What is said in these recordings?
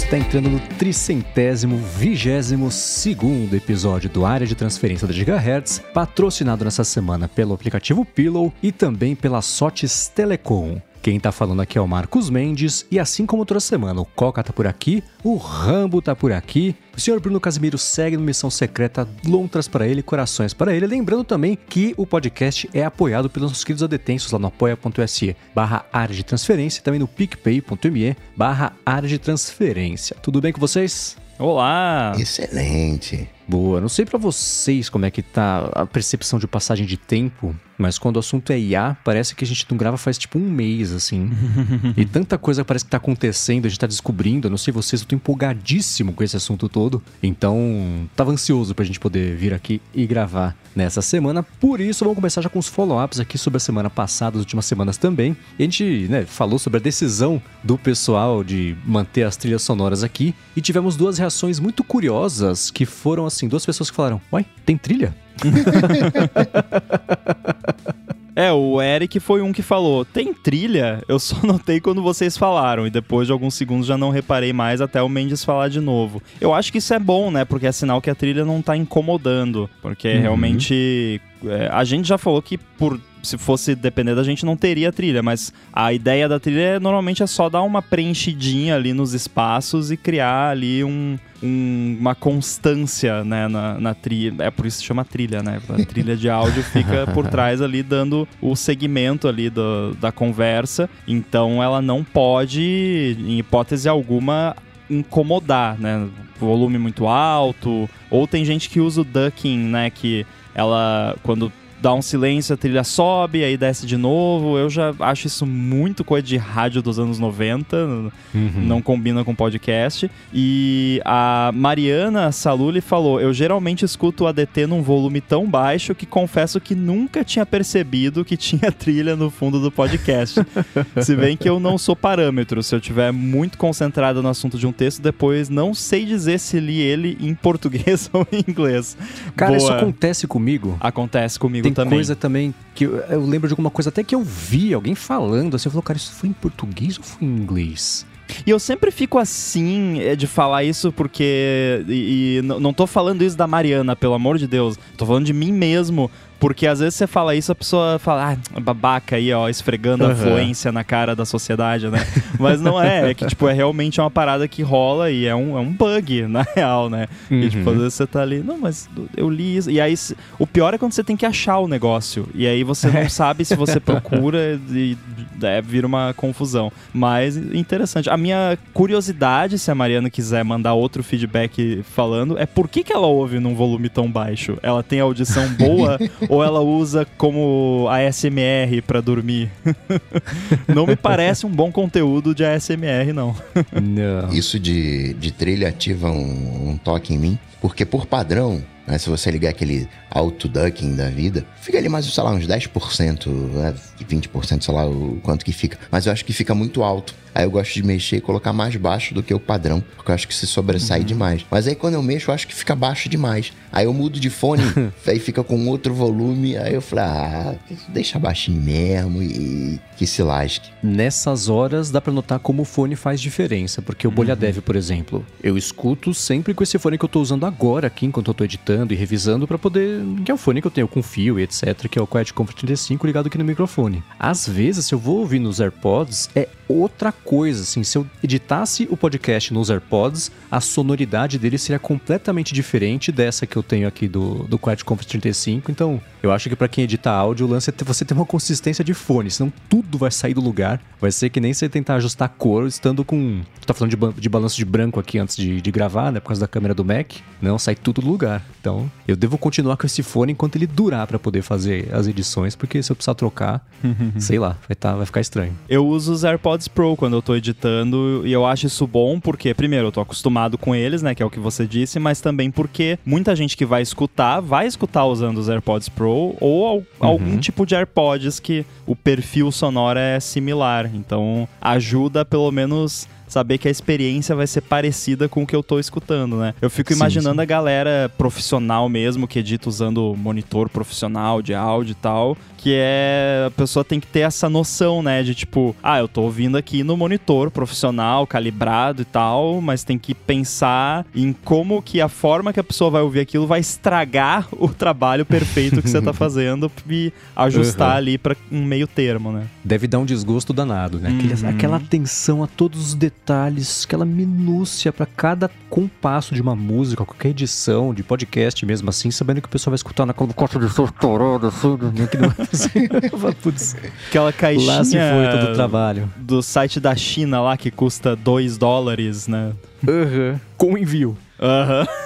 Você está entrando no tricentésimo, vigésimo segundo episódio do Área de Transferência da Gigahertz, patrocinado nessa semana pelo aplicativo Pillow e também pela Sotes Telecom. Quem tá falando aqui é o Marcos Mendes, e assim como toda semana, o Coca tá por aqui, o Rambo tá por aqui, o senhor Bruno Casimiro segue no Missão Secreta, lontras para ele, corações para ele. Lembrando também que o podcast é apoiado pelos nossos queridos adetensos lá no apoia.se barra área de transferência e também no picpay.me barra área de transferência. Tudo bem com vocês? Olá! Excelente! Boa, não sei para vocês como é que tá a percepção de passagem de tempo, mas quando o assunto é IA, parece que a gente não grava faz tipo um mês, assim. e tanta coisa parece que tá acontecendo, a gente tá descobrindo, eu não sei vocês, eu tô empolgadíssimo com esse assunto todo. Então, tava ansioso pra gente poder vir aqui e gravar nessa semana. Por isso, vamos começar já com os follow-ups aqui sobre a semana passada, as últimas semanas também. E a gente, né, falou sobre a decisão do pessoal de manter as trilhas sonoras aqui e tivemos duas reações muito curiosas que foram assim, duas pessoas que falaram: "Uai, tem trilha?" É, o Eric foi um que falou: tem trilha? Eu só notei quando vocês falaram, e depois de alguns segundos já não reparei mais até o Mendes falar de novo. Eu acho que isso é bom, né? Porque é sinal que a trilha não tá incomodando. Porque uhum. realmente. É, a gente já falou que por se fosse depender da gente, não teria trilha, mas a ideia da trilha é, normalmente é só dar uma preenchidinha ali nos espaços e criar ali um, um, uma constância né, na, na trilha. É por isso que se chama trilha, né? A trilha de áudio fica por trás ali, dando o segmento ali do, da conversa. Então ela não pode, em hipótese alguma, incomodar, né? Volume muito alto. Ou tem gente que usa o ducking, né? Que ela, quando dá um silêncio, a trilha sobe, aí desce de novo. Eu já acho isso muito coisa de rádio dos anos 90, uhum. não combina com podcast. E a Mariana Saluli falou: Eu geralmente escuto o ADT num volume tão baixo que confesso que nunca tinha percebido que tinha trilha no fundo do podcast. Se bem que eu não sou parâmetro, se eu tiver muito concentrado no assunto de um texto, depois não sei dizer se li ele em português ou em inglês. Cara, Boa. isso acontece comigo. Acontece comigo tem também. coisa também que eu, eu, lembro de alguma coisa até que eu vi alguém falando assim, eu falei, cara, isso foi em português ou foi em inglês? E eu sempre fico assim é, de falar isso porque. E, e não tô falando isso da Mariana, pelo amor de Deus. Tô falando de mim mesmo, porque às vezes você fala isso, a pessoa fala, ah, babaca aí, ó, esfregando uhum. a fluência na cara da sociedade, né? Mas não é, é que, tipo, é realmente uma parada que rola e é um, é um bug, na real, né? Uhum. E, tipo, às vezes você tá ali, não, mas eu li isso. E aí, o pior é quando você tem que achar o negócio. E aí você não sabe se você procura e é, vira uma confusão. Mas interessante. A minha curiosidade, se a Mariana quiser mandar outro feedback falando, é por que, que ela ouve num volume tão baixo? Ela tem audição boa ou ela usa como ASMR para dormir. não me parece um bom conteúdo de ASMR, não. não. Isso de, de trilha ativa um, um toque em mim, porque por padrão, né, se você ligar aquele auto-ducking da vida, fica ali mais, sei lá, uns 10%, né, 20%, sei lá o quanto que fica. Mas eu acho que fica muito alto. Aí eu gosto de mexer e colocar mais baixo do que o padrão, porque eu acho que se sobressai uhum. demais. Mas aí quando eu mexo, eu acho que fica baixo demais. Aí eu mudo de fone, aí fica com outro volume. Aí eu falo, ah, deixa baixinho mesmo e que se lasque. Nessas horas dá pra notar como o fone faz diferença, porque o Bolha Dev, uhum. por exemplo, eu escuto sempre com esse fone que eu tô usando agora aqui, enquanto eu tô editando e revisando, para poder. que é o fone que eu tenho com fio e etc., que é o Quiet Comfort 35 ligado aqui no microfone. Às vezes, se eu vou ouvir nos AirPods, é outra coisa, assim, se eu editasse o podcast nos AirPods, a sonoridade dele seria completamente diferente dessa que eu tenho aqui do, do Quiet Comfort 35, então eu acho que para quem edita áudio, o lance é você ter uma consistência de fone, senão tudo vai sair do lugar, vai ser que nem você tentar ajustar a cor estando com... Tá falando de, de balanço de branco aqui antes de, de gravar, né, por causa da câmera do Mac, não, sai tudo do lugar, então eu devo continuar com esse fone enquanto ele durar para poder fazer as edições, porque se eu precisar trocar, sei lá, vai, tá, vai ficar estranho. Eu uso os AirPods Pro quando eu tô editando e eu acho isso bom porque, primeiro, eu tô acostumado com eles, né, que é o que você disse, mas também porque muita gente que vai escutar, vai escutar usando os AirPods Pro ou uhum. algum tipo de AirPods que o perfil sonoro é similar. Então, ajuda pelo menos saber que a experiência vai ser parecida com o que eu tô escutando, né? Eu fico Sim, imaginando sim. a galera profissional mesmo, que edita usando monitor profissional de áudio e tal, que é a pessoa tem que ter essa noção, né, de tipo, ah, eu tô ouvindo aqui no monitor profissional, calibrado e tal, mas tem que pensar em como que a forma que a pessoa vai ouvir aquilo vai estragar o trabalho perfeito que você tá fazendo e ajustar Uhum. ali pra um meio termo, né? Deve dar um desgosto danado, né? Aquele- Uhum. Aquela atenção a todos os detalhes, aquela minúcia pra cada compasso de uma música, qualquer edição de podcast mesmo assim, sabendo que o pessoal vai escutar na caixa de estourando, assim, fazer. Putz, Aquela caixinha lá se foi todo o trabalho. do site da China lá que custa 2 dólares, né? Aham. Com envio. Aham.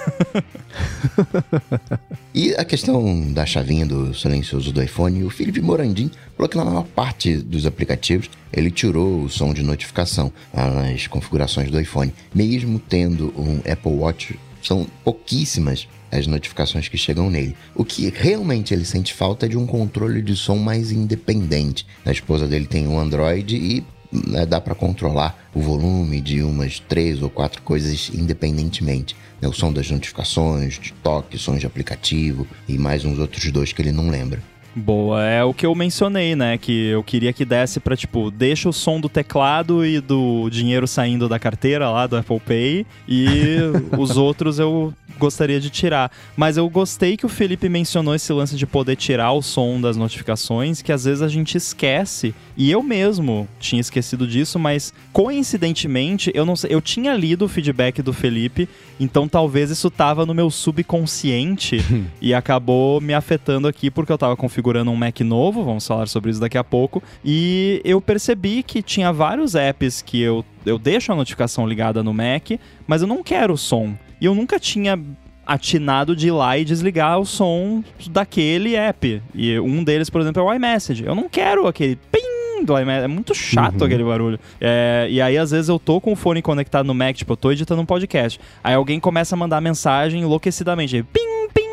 E a questão da chavinha do silencioso do iPhone, o Felipe Morandim falou que na maior parte dos aplicativos ele tirou o som de notificação nas configurações do iPhone. Mesmo tendo um Apple Watch, são pouquíssimas as notificações que chegam nele. O que realmente ele sente falta é de um controle de som mais independente. A esposa dele tem um Android e né, dá para controlar o volume de umas três ou quatro coisas independentemente. né? O som das notificações, de toque, sons de aplicativo e mais uns outros dois que ele não lembra. Boa, é o que eu mencionei, né? Que eu queria que desse pra, tipo, deixa o som do teclado e do dinheiro saindo da carteira lá do Apple Pay e os outros eu gostaria de tirar. Mas eu gostei que o Felipe mencionou esse lance de poder tirar o som das notificações, que às vezes a gente esquece. E eu mesmo tinha esquecido disso, mas coincidentemente, eu não sei, eu tinha lido o feedback do Felipe, então talvez isso tava no meu subconsciente e acabou me afetando aqui porque eu tava configurando um Mac novo, vamos falar sobre isso daqui a pouco, e eu percebi que tinha vários apps que eu, eu deixo a notificação ligada no Mac, mas eu não quero o som. E eu nunca tinha atinado de ir lá e desligar o som daquele app. E um deles, por exemplo, é o iMessage. Eu não quero aquele ping do iMessage. É muito chato Uhum. aquele barulho. É, e aí, às vezes, eu tô com o fone conectado no Mac, tipo, eu tô editando um podcast. Aí alguém começa a mandar mensagem enlouquecidamente. Pim, pim.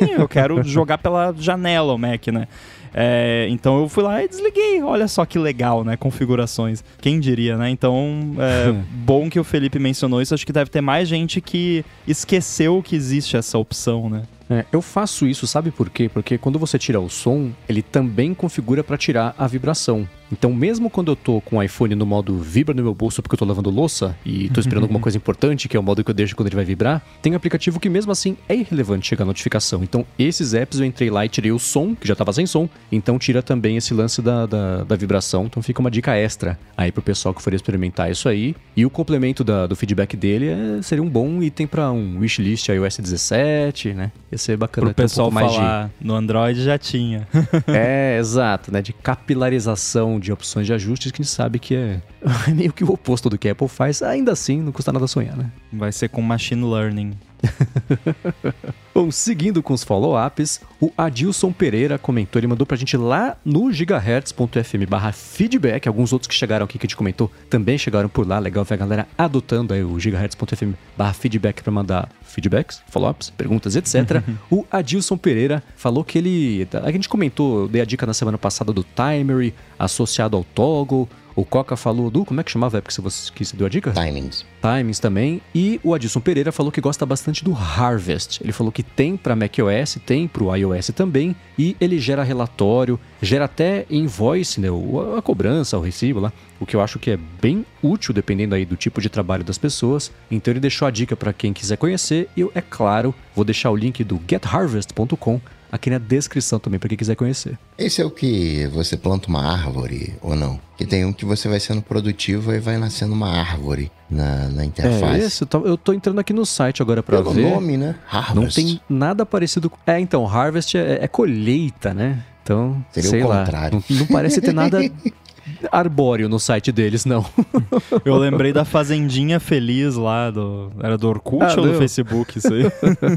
Eu quero jogar pela janela o Mac, né? É, então eu fui lá e desliguei. Olha só que legal, né? Configurações. Quem diria, né? Então, é bom que o Felipe mencionou isso. Acho que deve ter mais gente que esqueceu que existe essa opção, né? É, eu faço isso, sabe por quê? Porque quando você tira o som, ele também configura para tirar a vibração. Então, mesmo quando eu tô com o iPhone no modo vibra no meu bolso porque eu tô lavando louça e tô esperando alguma coisa importante, que é o modo que eu deixo quando ele vai vibrar, tem um aplicativo que mesmo assim é irrelevante chegar a notificação. Então, esses apps eu entrei lá e tirei o som, que já tava sem som, então tira também esse lance da, da, da vibração. Então fica uma dica extra aí pro pessoal que for experimentar isso aí. E o complemento da- do feedback dele é- seria um bom item para um wishlist iOS 17, né? Ia ser bacana Pro um pessoal pouco mais de- no Android já tinha. é, exato, né? De capilarização de opções de ajustes que a gente sabe que é meio que o oposto do que a Apple faz. Ainda assim, não custa nada sonhar, né? Vai ser com machine learning. Bom, seguindo com os follow-ups, o Adilson Pereira comentou, ele mandou pra gente lá no gigahertz.fm barra feedback, alguns outros que chegaram aqui que a gente comentou também chegaram por lá, legal ver a galera adotando aí o gigahertz.fm barra feedback pra mandar feedbacks, follow-ups, perguntas, etc. o Adilson Pereira falou que ele, a gente comentou, dei a dica na semana passada do timer associado ao toggle, o Coca falou do, como é que chamava a época que você, que deu a dica? Timings. Timings também. E o Adilson Pereira falou que gosta bastante do Harvest. Ele falou que tem para macOS, tem para o iOS também. E ele gera relatório, gera até invoice, né? A cobrança, o recibo lá. O que eu acho que é bem útil, dependendo aí do tipo de trabalho das pessoas. Então ele deixou a dica para quem quiser conhecer. E eu, é claro, vou deixar o link do getharvest.com aqui na descrição também para quem quiser conhecer. Esse é o que você planta uma árvore ou não? Que tem um que você vai sendo produtivo e vai nascendo uma árvore na, na É, interface. esse, eu tô, eu tô entrando aqui no site agora para Pelo ver. nome, né? Harvest. Não tem nada parecido com. É, então, Harvest é, é colheita, né? Então, Seria o sei lá. contrário. Não, não parece ter nada arbóreo no site deles, não. Eu lembrei da Fazendinha Feliz lá do. Era do Orkut Ah, ou do não. Facebook isso aí?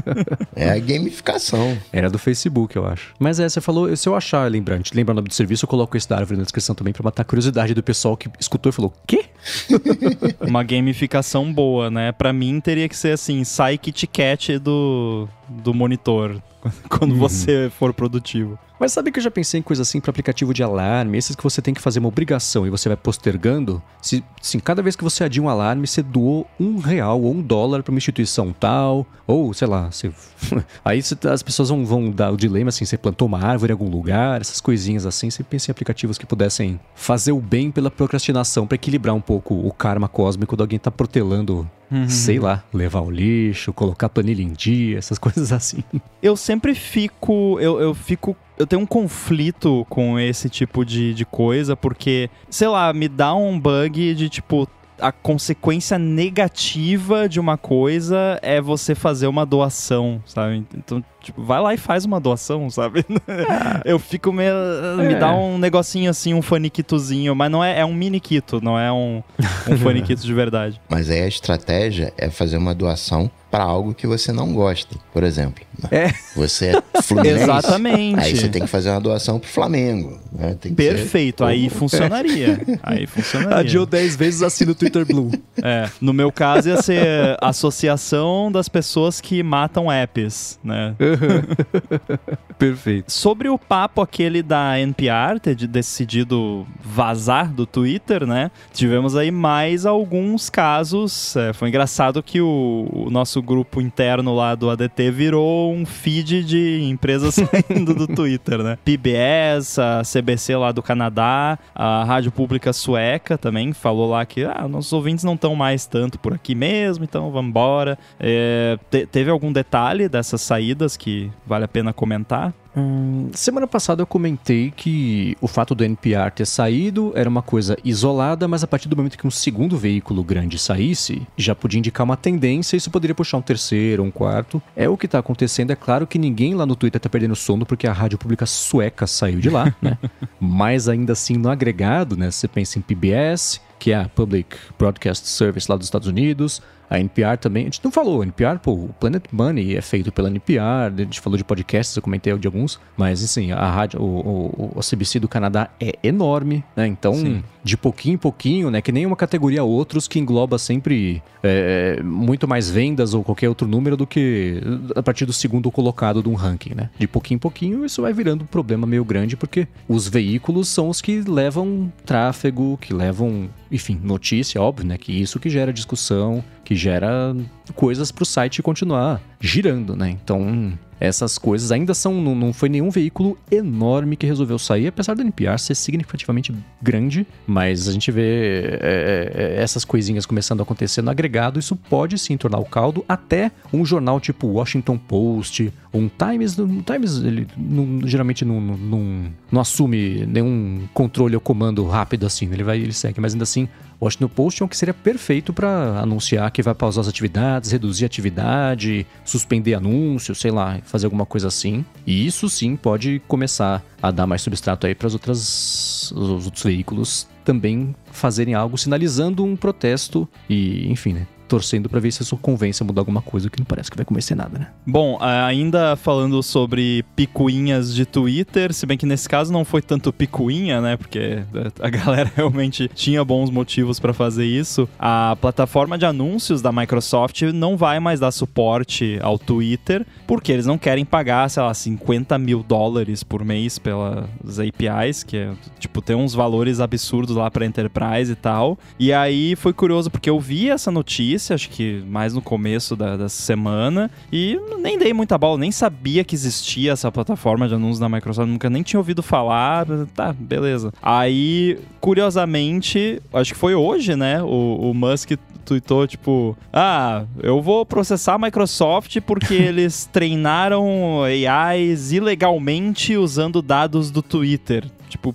É a gamificação. Era do Facebook, eu acho. Mas é, você falou, se eu achar, lembrante, lembra o nome do serviço, eu coloco esse da árvore na descrição também pra matar a curiosidade do pessoal que escutou e falou: quê? Uma gamificação boa, né? Pra mim teria que ser assim, sai Kit Kat do, do monitor. Quando Uhum. você for produtivo. Mas sabe que eu já pensei em coisa assim para aplicativo de alarme, esses que você tem que fazer uma obrigação e você vai postergando. Se, sim, cada vez que você adia um alarme, você doou um real ou um dólar para uma instituição tal, ou sei lá, aí você, as pessoas vão, vão dar o dilema assim: você plantou uma árvore em algum lugar, essas coisinhas assim. Você pensa em aplicativos que pudessem fazer o bem pela procrastinação para equilibrar um pouco o karma cósmico de alguém tá protelando Uhum. Sei lá, levar o lixo, colocar planilha em dia, essas coisas assim. Eu sempre fico. Eu, eu fico. Eu tenho um conflito com esse tipo de, de coisa, porque, sei lá, me dá um bug de tipo, a consequência negativa de uma coisa é você fazer uma doação, sabe? Então, tipo, vai lá e faz uma doação, sabe? Eu fico meio. É. Me dá um negocinho assim, um faniquitozinho, mas não é, é um miniquito, não é um, um faniquito de verdade. Mas aí a estratégia é fazer uma doação para algo que você não gosta. Por exemplo, é. você é fluminense. Exatamente. Aí você tem que fazer uma doação pro Flamengo. Né? Perfeito, ser... aí funcionaria. Aí funcionaria. Adiou 10 vezes, assina o Twitter Blue. É, no meu caso ia ser Associação das Pessoas que Matam Apps, né? Perfeito. Sobre o papo aquele da NPR ter decidido vazar do Twitter, né? Tivemos aí mais alguns casos. É, foi engraçado que o, o nosso grupo interno lá do ADT virou um feed de empresas saindo do Twitter, né? PBS, a CBC lá do Canadá, a Rádio Pública Sueca também falou lá que ah, nossos ouvintes não estão mais tanto por aqui mesmo, então vamos embora. É, te, teve algum detalhe dessas saídas que vale a pena comentar? Hum, semana passada eu comentei que o fato do NPR ter saído era uma coisa isolada, mas a partir do momento que um segundo veículo grande saísse, já podia indicar uma tendência e isso poderia puxar um terceiro, um quarto. É o que está acontecendo. É claro que ninguém lá no Twitter está perdendo sono porque a rádio pública sueca saiu de lá, né? mas ainda assim no agregado, né? Você pensa em PBS, que é a Public Broadcast Service lá dos Estados Unidos, a NPR também, a gente não falou, a NPR, pô, o Planet Money é feito pela NPR, a gente falou de podcasts, eu comentei de alguns, mas assim, a rádio, o, o, o CBC do Canadá é enorme, né? Então, Sim. de pouquinho em pouquinho, né? Que nem uma categoria outros que engloba sempre é, muito mais vendas ou qualquer outro número do que a partir do segundo colocado de um ranking, né? De pouquinho em pouquinho, isso vai virando um problema meio grande, porque os veículos são os que levam tráfego, que levam, enfim, notícia, óbvio, né? Que isso que gera discussão, que gera coisas para o site continuar girando, né? Então, essas coisas ainda são. Não, não, foi nenhum veículo enorme que resolveu sair, apesar da NPR ser significativamente grande, mas a gente vê é, é, essas coisinhas começando a acontecer no agregado. Isso pode sim tornar o caldo até um jornal tipo Washington Post, um Times. O Times ele não, geralmente não, não, não assume nenhum controle ou comando rápido assim, ele vai ele segue, mas ainda assim Washington Post é um que seria perfeito para anunciar que vai pausar as atividades, reduzir a atividade, suspender anúncios, sei lá, fazer alguma coisa assim. E isso sim pode começar a dar mais substrato aí para os outros veículos também fazerem algo sinalizando um protesto e, enfim, né, torcendo para ver se isso convence a mudar alguma coisa, que não parece que vai convencer nada, né? Bom, ainda falando sobre picuinhas de Twitter, se bem que nesse caso não foi tanto picuinha, né? Porque a galera realmente tinha bons motivos para fazer isso. A plataforma de anúncios da Microsoft não vai mais dar suporte ao Twitter, porque eles não querem pagar, sei lá, 50 mil dólares por mês pelas APIs, que é, tipo, tem uns valores absurdos lá para Enterprise e tal. E aí foi curioso, porque eu vi essa notícia notícia, acho que mais no começo da, da semana, e nem dei muita bola, nem sabia que existia essa plataforma de anúncios da Microsoft, nunca nem tinha ouvido falar, tá, beleza. Aí, curiosamente, acho que foi hoje, né, o, o Musk tweetou, tipo, ah, eu vou processar a Microsoft porque eles treinaram AIs ilegalmente usando dados do Twitter. Tipo,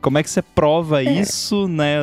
como é que você prova é. isso, né?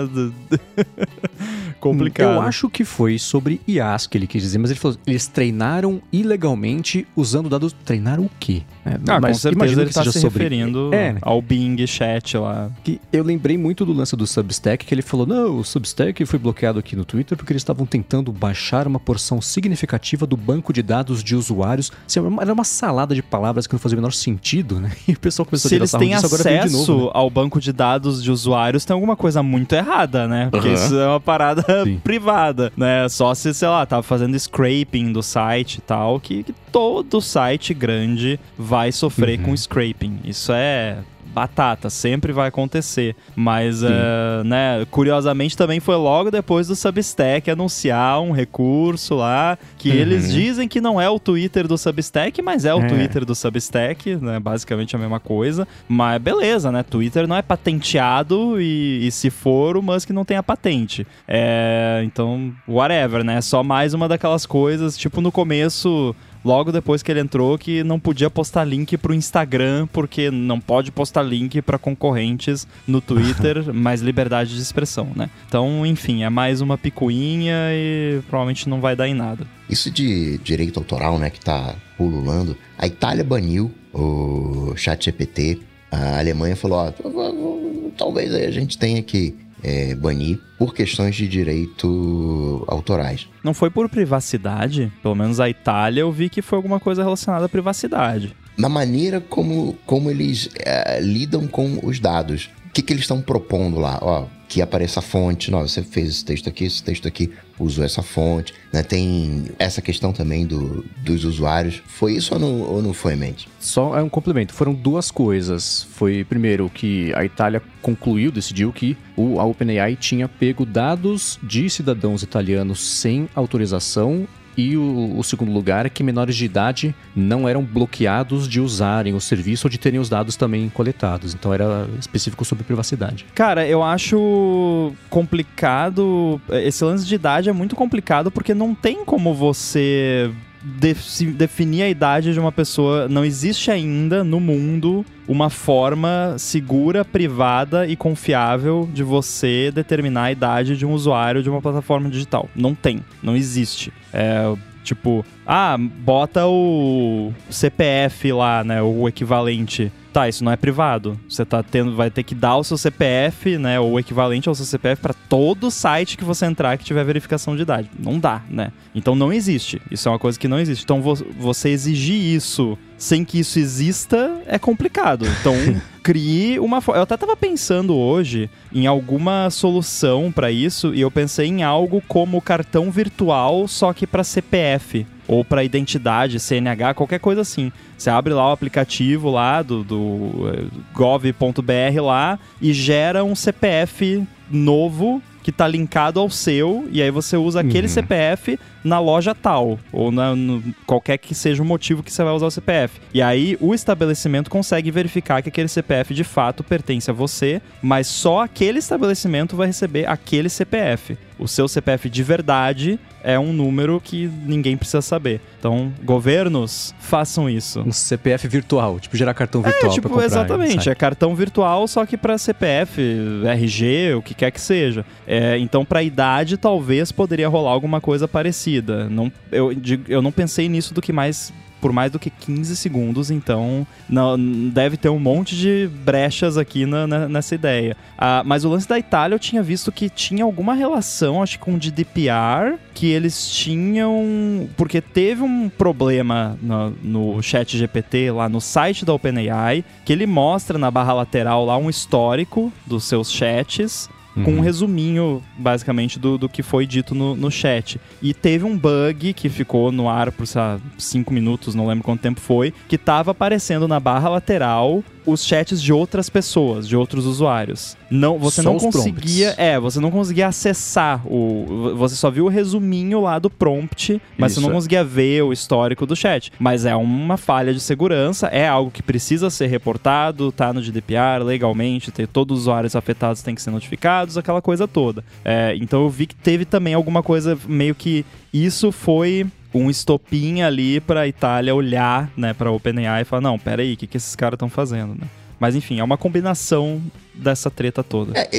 Complicado. Eu acho que foi sobre IAS que ele quis dizer, mas ele falou: eles treinaram ilegalmente usando dados. Treinaram o quê? É, ah, mas com certeza ele está se sobre... referindo é, né? ao Bing Chat lá. Que eu lembrei muito do lance do Substack, que ele falou: não, o Substack foi bloqueado aqui no Twitter porque eles estavam tentando baixar uma porção significativa do banco de dados de usuários. Assim, era uma salada de palavras que não fazia o menor sentido, né? E o pessoal começou Se a eles têm acesso novo, né? ao banco de dados de usuários, tem alguma coisa muito errada, né? Porque uhum. isso é uma parada privada, né? Só se, sei lá, tava fazendo scraping do site e tal, que, que todo site grande vai sofrer uhum. com scraping. Isso é batata, sempre vai acontecer. Mas, uh, né, curiosamente também foi logo depois do Substack anunciar um recurso lá, que uhum. eles dizem que não é o Twitter do Substack, mas é o é. Twitter do Substack, né, basicamente a mesma coisa. Mas beleza, né, Twitter não é patenteado e, e se for, o Musk não tem a patente. É, então, whatever, né, só mais uma daquelas coisas, tipo no começo logo depois que ele entrou que não podia postar link pro Instagram, porque não pode postar link para concorrentes no Twitter, mais liberdade de expressão, né? Então, enfim, é mais uma picuinha e provavelmente não vai dar em nada. Isso de direito autoral, né, que tá pululando, a Itália baniu o ChatGPT, a Alemanha falou, ó, talvez a gente tenha que é, banir por questões de direito autorais. Não foi por privacidade? Pelo menos a Itália eu vi que foi alguma coisa relacionada à privacidade. Na maneira como, como eles é, lidam com os dados. O que, que eles estão propondo lá? Ó, que apareça a fonte. Não, você fez esse texto aqui, esse texto aqui usou essa fonte. Né? Tem essa questão também do, dos usuários. Foi isso ou não, ou não foi, Mente? Só é um complemento. Foram duas coisas. Foi, primeiro, que a Itália concluiu, decidiu que o, a OpenAI tinha pego dados de cidadãos italianos sem autorização e o, o, segundo lugar é que menores de idade não eram bloqueados de usarem o serviço ou de terem os dados também coletados. Então era específico sobre privacidade. Cara, eu acho complicado. Esse lance de idade é muito complicado porque não tem como você definir a idade de uma pessoa. Não existe ainda no mundo uma forma segura, privada e confiável de você determinar a idade de um usuário de uma plataforma digital. Não tem, não existe. É, tipo, ah, bota o CPF lá, né, o equivalente tá, isso não é privado. Você tá tendo, vai ter que dar o seu CPF, né, ou o equivalente ao seu CPF para todo site que você entrar que tiver verificação de idade. Não dá, né? Então não existe. Isso é uma coisa que não existe. Então vo você exigir isso sem que isso exista é complicado. Então crie uma Eu até tava pensando hoje em alguma solução para isso e eu pensei em algo como cartão virtual, só que para CPF ou para identidade, CNH, qualquer coisa assim. Você abre lá o aplicativo lá do, do eh, gov.br lá e gera um CPF novo que está linkado ao seu, e aí você usa aquele uhum. CPF na loja tal, ou na, no, qualquer que seja o motivo que você vai usar o CPF. E aí o estabelecimento consegue verificar que aquele CPF de fato pertence a você, mas só aquele estabelecimento vai receber aquele CPF. O seu CPF de verdade é um número que ninguém precisa saber. Então, governos, façam isso. Um CPF virtual, tipo gerar cartão é, virtual é, tipo, comprar, Exatamente, é cartão virtual, só que para CPF, RG, o que quer que seja. É, então, para idade, talvez poderia rolar alguma coisa parecida. Não, eu, eu não pensei nisso do que mais por mais do que 15 segundos, então não, deve ter um monte de brechas aqui na, na, nessa ideia. Ah, mas o lance da Itália eu tinha visto que tinha alguma relação, acho que com o GDPR, que eles tinham. Porque teve um problema no, no chat GPT, lá no site da OpenAI, que ele mostra na barra lateral lá um histórico dos seus chats uhum. com um uhum. resuminho, basicamente, do, do que foi dito no, no chat. E teve um bug que ficou no ar por, sei lá, cinco minutos, não lembro quanto tempo foi, que tava aparecendo na barra lateral os chats de outras pessoas, de outros usuários. Não, você só não conseguia, prompts. é, você não conseguia acessar o, você só viu o resuminho lá do prompt, mas Isso. você não conseguia ver o histórico do chat. Mas é uma falha de segurança, é algo que precisa ser reportado, tá no GDPR legalmente, ter todos os usuários afetados têm que ser notificados, aquela coisa toda. É, então eu vi que teve também alguma coisa meio que isso foi um estopim ali para a Itália olhar, né, para OpenAI e falar, não, pera aí, o que, que esses caras estão fazendo, né? Mas enfim, é uma combinação dessa treta toda. É,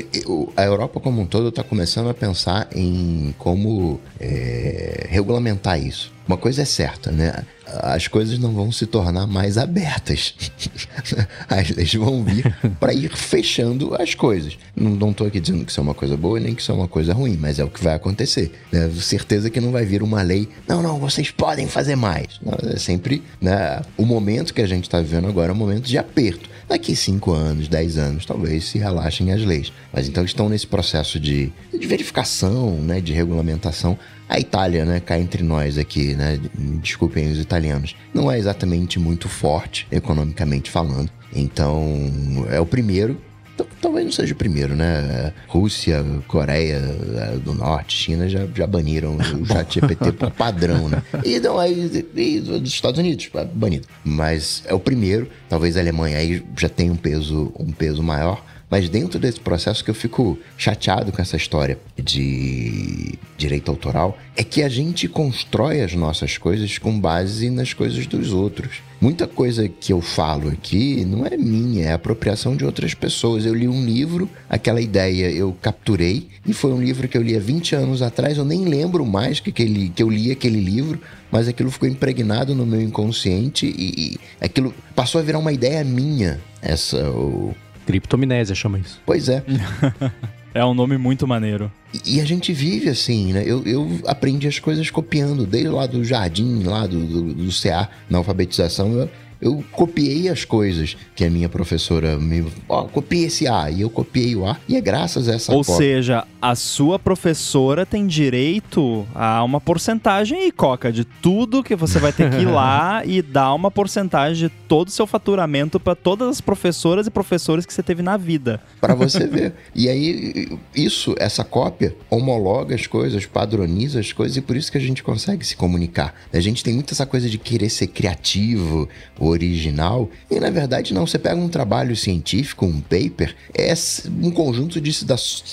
a Europa como um todo está começando a pensar em como é, regulamentar isso. Uma coisa é certa, né? As coisas não vão se tornar mais abertas. As leis vão vir para ir fechando as coisas. Não estou aqui dizendo que isso é uma coisa boa nem que isso é uma coisa ruim, mas é o que vai acontecer. Né? Certeza que não vai vir uma lei. Não, não, vocês podem fazer mais. Não, é sempre né? o momento que a gente está vivendo agora é um momento de aperto. Daqui 5 anos, 10 anos, talvez se relaxem as leis. Mas então estão nesse processo de, de verificação, né, de regulamentação. A Itália, né, cá entre nós aqui, né, desculpem os italianos, não é exatamente muito forte economicamente falando. Então, é o primeiro talvez não seja o primeiro, né? Rússia, Coreia do Norte, China já, já baniram o chat GPT por padrão, né? E, não, aí, e dos Estados Unidos, banido. Mas é o primeiro, talvez a Alemanha aí já tenha um peso, um peso maior. Mas dentro desse processo que eu fico chateado com essa história de direito autoral é que a gente constrói as nossas coisas com base nas coisas dos outros. Muita coisa que eu falo aqui não é minha, é apropriação de outras pessoas. Eu li um livro, aquela ideia eu capturei, e foi um livro que eu li há 20 anos atrás, eu nem lembro mais que, aquele, que eu li aquele livro, mas aquilo ficou impregnado no meu inconsciente e, e aquilo passou a virar uma ideia minha. Essa, Criptominésia chama isso. Pois é. é um nome muito maneiro. E, e a gente vive assim, né? Eu, eu, aprendi as coisas copiando, desde lá do jardim, lá do, do, do CA, na alfabetização. Eu, eu copiei as coisas que a minha professora me. Ó, oh, copiei esse A e eu copiei o A. E é graças a essa Ou cópia. seja, a sua professora tem direito a uma porcentagem e coca de tudo que você vai ter que ir lá e dar uma porcentagem de todo o seu faturamento para todas as professoras e professores que você teve na vida. Para você ver. E aí, isso, essa cópia, homologa as coisas, padroniza as coisas e por isso que a gente consegue se comunicar. A gente tem muito essa coisa de querer ser criativo, original. E na verdade, não. Você pega um trabalho científico, um paper, é um conjunto de,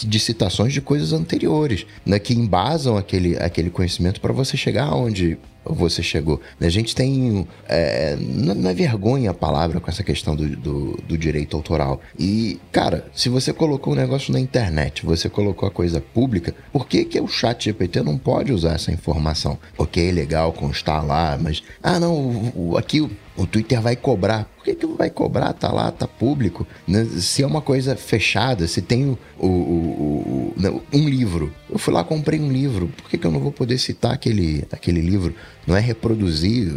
de citações de coisas anteriores, né, que embasam aquele, aquele conhecimento para você chegar onde você chegou. A gente tem. É, não é vergonha a palavra com essa questão do, do, do, direito autoral. E, cara, se você colocou um negócio na internet, você colocou a coisa pública, por que, que o chat GPT não pode usar essa informação? Ok, legal constar lá, mas. Ah, não, o, o, aqui o Twitter vai cobrar. Por que, que vai cobrar? Tá lá, tá público. Né? Se é uma coisa fechada, se tem o, o, o, o, um livro. Eu fui lá, comprei um livro. Por que, que eu não vou poder citar aquele, aquele livro? Não é reproduzir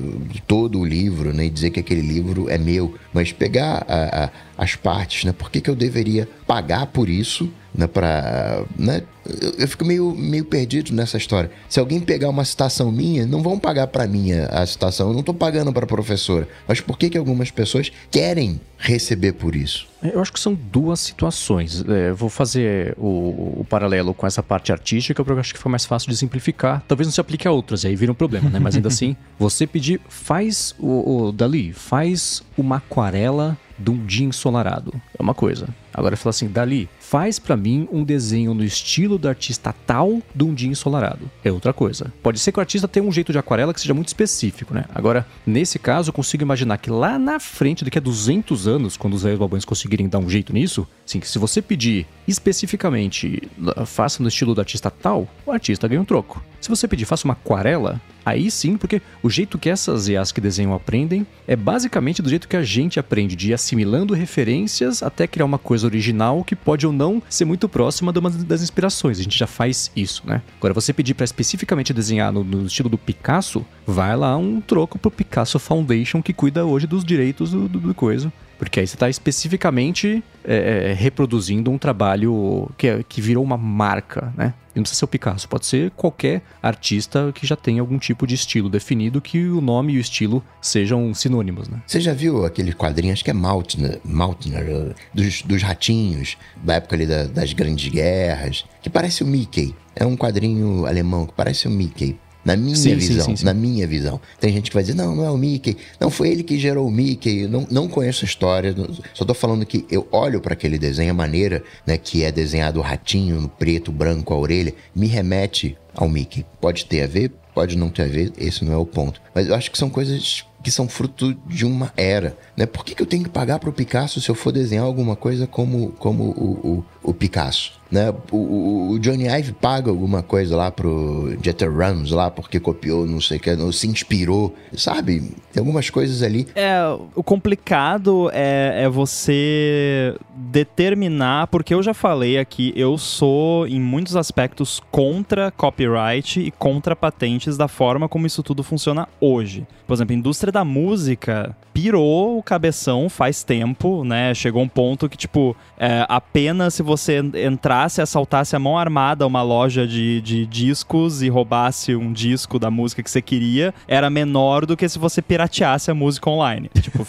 todo o livro, né? E dizer que aquele livro é meu, mas pegar a, a, as partes, né? Por que, que eu deveria pagar por isso? né, para, né, eu fico meio, meio perdido nessa história. Se alguém pegar uma citação minha, não vão pagar para mim a, citação, eu não estou pagando para professora. Mas por que, que algumas pessoas querem receber por isso? Eu acho que são duas situações. É, vou fazer o, o, paralelo com essa parte artística, porque eu acho que foi mais fácil de simplificar. Talvez não se aplique a outras, e aí vira um problema, né? Mas ainda assim, você pedir, faz o, o Dali, faz uma aquarela de um dia ensolarado. É uma coisa. Agora fala assim, Dali, faz para mim um desenho no estilo do artista tal de um dia ensolarado. É outra coisa. Pode ser que o artista tenha um jeito de aquarela que seja muito específico, né? Agora, nesse caso, eu consigo imaginar que lá na frente, daqui a 200 anos, quando os babões conseguirem dar um jeito nisso, sim, que se você pedir especificamente, faça no estilo do artista tal, o artista ganha um troco. Se você pedir, faça uma aquarela, aí sim, porque o jeito que essas IAs que desenham aprendem é basicamente do jeito que a gente aprende, de ir assimilando referências até criar uma coisa original que pode ou não ser muito próxima de uma das inspirações. A gente já faz isso, né? Agora, você pedir para especificamente desenhar no, no, estilo do Picasso, vai lá um troco pro Picasso Foundation que cuida hoje dos direitos do, do, do coisa. Porque aí você está especificamente é, é, reproduzindo um trabalho que, é, que virou uma marca, né? não precisa ser o Picasso, pode ser qualquer artista que já tenha algum tipo de estilo definido, que o nome e o estilo sejam sinônimos, né? Você já viu aquele quadrinho, acho que é Maltner, Maltner dos, dos ratinhos, da época ali da, das grandes guerras, que parece o Mickey. É um quadrinho alemão que parece o Mickey. Na minha sim, visão, sim, sim, na minha visão. Tem gente que vai dizer, não, não é o Mickey. Não, foi ele que gerou o Mickey. Não, não conheço a história. Só tô falando que eu olho para aquele desenho, a maneira né, que é desenhado o ratinho no preto, branco, a orelha, me remete ao Mickey. Pode ter a ver, pode não ter a ver, esse não é o ponto. Mas eu acho que são coisas que são fruto de uma era. Né? Por que, que eu tenho que pagar para o Picasso se eu for desenhar alguma coisa como, como o, o, o Picasso? né? O, o, Johnny Ive paga alguma coisa lá pro Jeter Rams lá porque copiou, não sei o que, não se inspirou, sabe? Tem algumas coisas ali. É, o complicado é, é você determinar, porque eu já falei aqui, eu sou em muitos aspectos contra copyright e contra patentes da forma como isso tudo funciona hoje. Por exemplo, a indústria da música pirou cabeção faz tempo, né? Chegou um ponto que, tipo, é, apenas se você entrasse, assaltasse a mão armada uma loja de, de discos e roubasse um disco da música que você queria, era menor do que se você pirateasse a música online. tipo,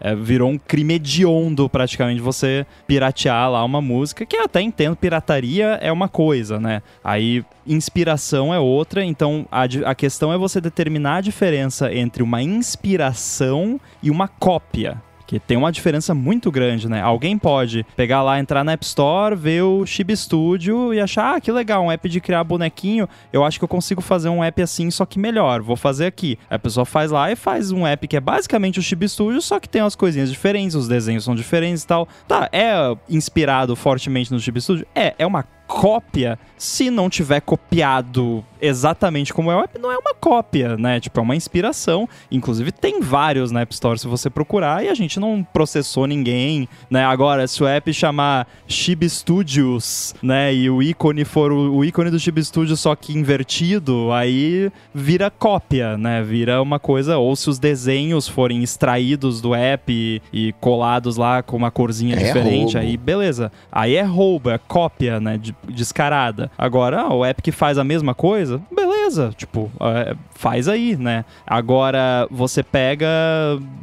é, virou um crime hediondo praticamente você piratear lá uma música, que eu até entendo, pirataria é uma coisa, né? Aí inspiração é outra, então a, a questão é você determinar a diferença entre uma inspiração e uma cópia que tem uma diferença muito grande, né? Alguém pode pegar lá, entrar na App Store, ver o Chib Studio e achar, ah, que legal, um app de criar bonequinho, eu acho que eu consigo fazer um app assim, só que melhor, vou fazer aqui. A pessoa faz lá e faz um app que é basicamente o Chib Studio, só que tem umas coisinhas diferentes, os desenhos são diferentes e tal. Tá, é inspirado fortemente no Chib Studio? É, é uma cópia, se não tiver copiado exatamente como é o app, não é uma cópia, né? Tipo, é uma inspiração. Inclusive, tem vários na App Store se você procurar e a gente não processou ninguém, né? Agora, se o app chamar Chib Studios, né? E o ícone for o, o ícone do Chib Studios só que invertido, aí vira cópia, né? Vira uma coisa. Ou se os desenhos forem extraídos do app e, e colados lá com uma corzinha é diferente, roubo. aí beleza. Aí é roubo, é cópia, né? De, descarada. Agora, o que faz a mesma coisa, beleza, tipo, é, faz aí, né? Agora, você pega,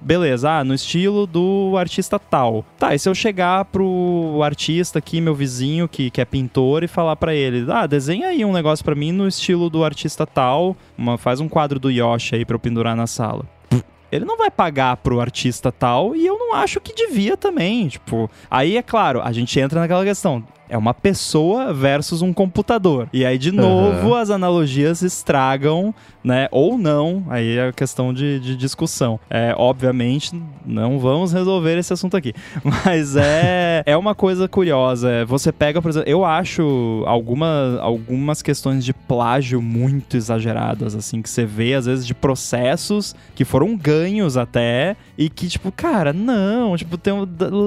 beleza, ah, no estilo do artista tal. Tá, e se eu chegar pro artista aqui, meu vizinho, que, que é pintor, e falar para ele, ah, desenha aí um negócio para mim no estilo do artista tal, uma, faz um quadro do Yoshi aí pra eu pendurar na sala ele não vai pagar pro artista tal e eu não acho que devia também, tipo, aí é claro, a gente entra naquela questão, é uma pessoa versus um computador. E aí, de novo, uhum. as analogias estragam, né? Ou não, aí é questão de, de discussão. É, obviamente, não vamos resolver esse assunto aqui. Mas é, é uma coisa curiosa. Você pega, por exemplo, eu acho alguma, algumas questões de plágio muito exageradas, assim, que você vê, às vezes, de processos que foram ganhos até, e que, tipo, cara, não, tipo, tem um,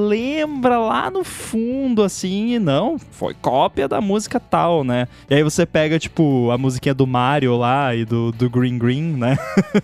lembra lá no fundo, assim, e não foi cópia da música tal, né? E aí você pega, tipo, a musiquinha do Mario lá e do, do Green Green, né?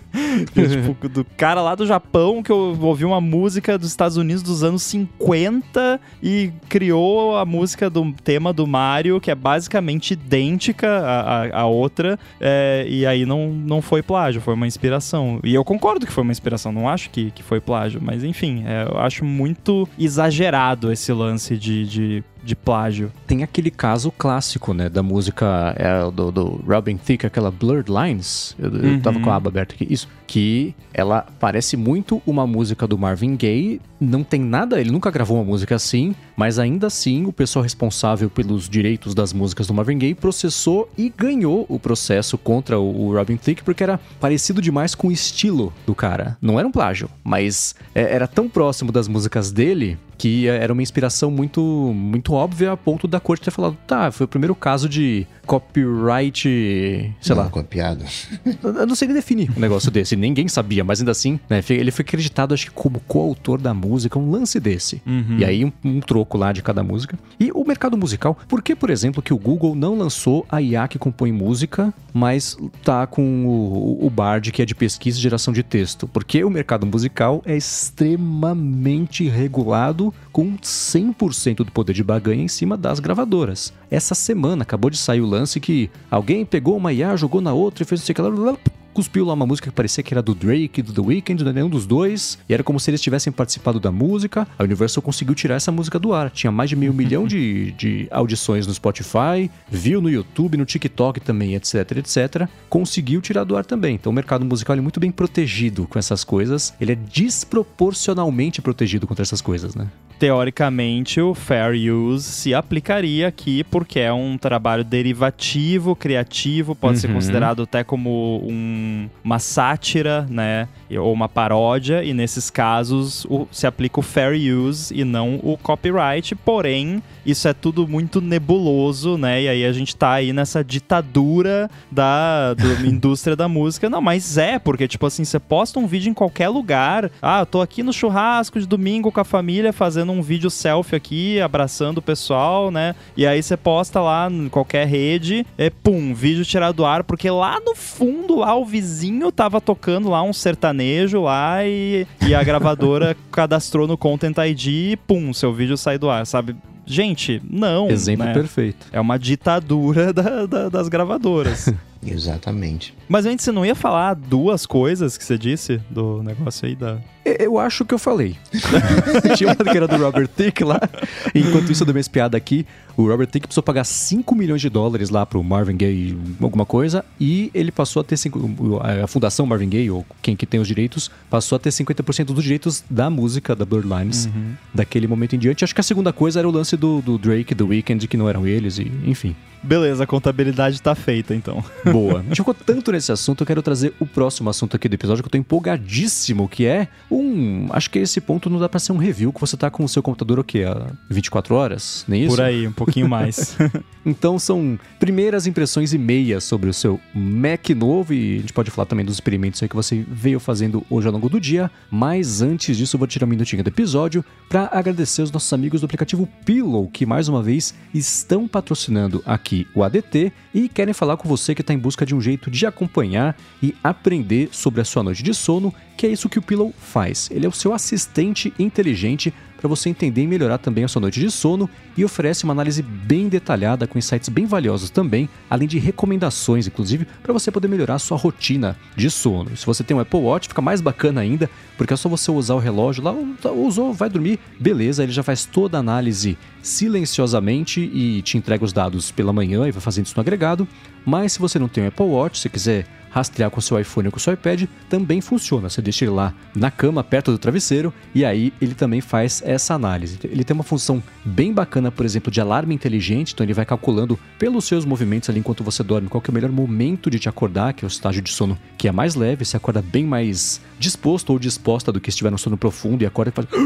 e, tipo, do cara lá do Japão que ouvi uma música dos Estados Unidos dos anos 50 e criou a música do tema do Mario, que é basicamente idêntica à, à, outra, é, e aí não, não foi plágio, foi uma inspiração. E eu concordo que foi uma inspiração, não acho que, que foi plágio, mas enfim, é, eu acho muito exagerado esse lance de, de de plágio. Tem aquele caso clássico, né, da música é, do, do Robin Thicke, aquela Blurred Lines. Eu, uhum. eu tava com a aba aberta aqui. Isso. Que ela parece muito uma música do Marvin Gaye. Não tem nada, ele nunca gravou uma música assim, mas ainda assim o pessoal responsável pelos direitos das músicas do Marvin Gaye processou e ganhou o processo contra o, Robin Thicke porque era parecido demais com o estilo do cara. Não era um plágio, mas é, era tão próximo das músicas dele que era uma inspiração muito, muito óbvia a ponto da corte ter falado, tá, foi o primeiro caso de copyright, sei não, lá. copiado. Eu não sei nem definir um negócio desse, ninguém sabia, mas ainda assim, né, ele foi acreditado, acho que como coautor da música, um lance desse. Uhum. E aí um, um, troco lá de cada música. E o mercado musical, por que, por exemplo, que o Google não lançou a IA que compõe música, mas tá com o, o Bard, que é de pesquisa e geração de texto? Porque o mercado musical é extremamente regulado com 100% do poder de baganha em cima das gravadoras. Essa semana acabou de sair o lance que alguém pegou uma IA, jogou na outra e fez assim, aquela cuspiu lá uma música que parecia que era do Drake, do The Weeknd, não nenhum dos dois, e era como se eles tivessem participado da música. A Universal conseguiu tirar essa música do ar. Tinha mais de meio milhão de, de audições no Spotify, viu no YouTube, no TikTok também, etc, etc. Conseguiu tirar do ar também. Então o mercado musical é muito bem protegido com essas coisas. Ele é desproporcionalmente protegido contra essas coisas, né? Teoricamente o fair use se aplicaria aqui porque é um trabalho derivativo, criativo, pode Uhum. ser considerado até como um- uma sátira, né? Ou uma paródia, e nesses casos o- se aplica o fair use e não o copyright, porém, isso é tudo muito nebuloso, né? E aí a gente tá aí nessa ditadura da, da indústria da música. Não, mas é, porque, tipo assim, você posta um vídeo em qualquer lugar. Ah, eu tô aqui no churrasco de domingo com a família fazendo um vídeo selfie aqui, abraçando o pessoal, né? E aí você posta lá em qualquer rede, é pum, vídeo tirado do ar, porque lá no fundo, lá o vizinho tava tocando lá um sertanejo lá e, e a gravadora cadastrou no Content ID e pum, seu vídeo sai do ar, sabe? Gente, não. Exemplo né? perfeito. É uma ditadura da- da- das gravadoras. Exatamente. Mas antes, você não ia falar duas coisas que você disse do negócio aí da. Eu acho que eu falei. Tinha uma que era do Robert Thicke lá. Enquanto isso, eu dei uma espiada aqui. O Robert Thicke precisou pagar 5 milhões de dólares lá pro Marvin Gaye, alguma coisa, e ele passou a ter. cinco- A fundação Marvin Gaye, ou quem que tem os direitos, passou a ter 50% dos direitos da música da Blurred Lines daquele momento em diante. Acho que a segunda coisa era o lance do, do Drake, do Weeknd, que não eram eles, e enfim. Beleza, a contabilidade tá feita então. Boa. A gente ficou tanto nesse assunto, eu quero trazer o próximo assunto aqui do episódio que eu tô empolgadíssimo, que é um. Acho que esse ponto não dá pra ser um review, que você tá com o seu computador o quê? Há 24 horas? Nem isso? Por aí, um pouquinho mais. Então são primeiras impressões e meias sobre o seu Mac novo e a gente pode falar também dos experimentos aí que você veio fazendo hoje ao longo do dia. Mas antes disso, eu vou tirar um minutinho do episódio para agradecer os nossos amigos do aplicativo Pillow, que mais uma vez estão patrocinando aqui o ADT e querem falar com você que está em busca de um jeito de acompanhar e aprender sobre a sua noite de sono, que é isso que o Pillow faz. Ele é o seu assistente inteligente para você entender e melhorar também a sua noite de sono e oferece uma análise bem detalhada com insights bem valiosos também, além de recomendações, inclusive, para você poder melhorar a sua rotina de sono. Se você tem um Apple Watch, fica mais bacana ainda, porque é só você usar o relógio lá, usou, vai dormir, beleza, ele já faz toda a análise silenciosamente e te entrega os dados pela manhã e vai fazendo isso no agregado. Mas se você não tem um Apple Watch, se quiser rastrear com seu iPhone ou com seu iPad, também funciona. Você deixa ele lá na cama, perto do travesseiro, e aí ele também faz essa análise. Ele tem uma função bem bacana, por exemplo, de alarme inteligente, então ele vai calculando pelos seus movimentos ali enquanto você dorme qual é o melhor momento de te acordar, que é o estágio de sono que é mais leve, você acorda bem mais disposto ou disposta do que estiver no sono profundo e acorda e faz...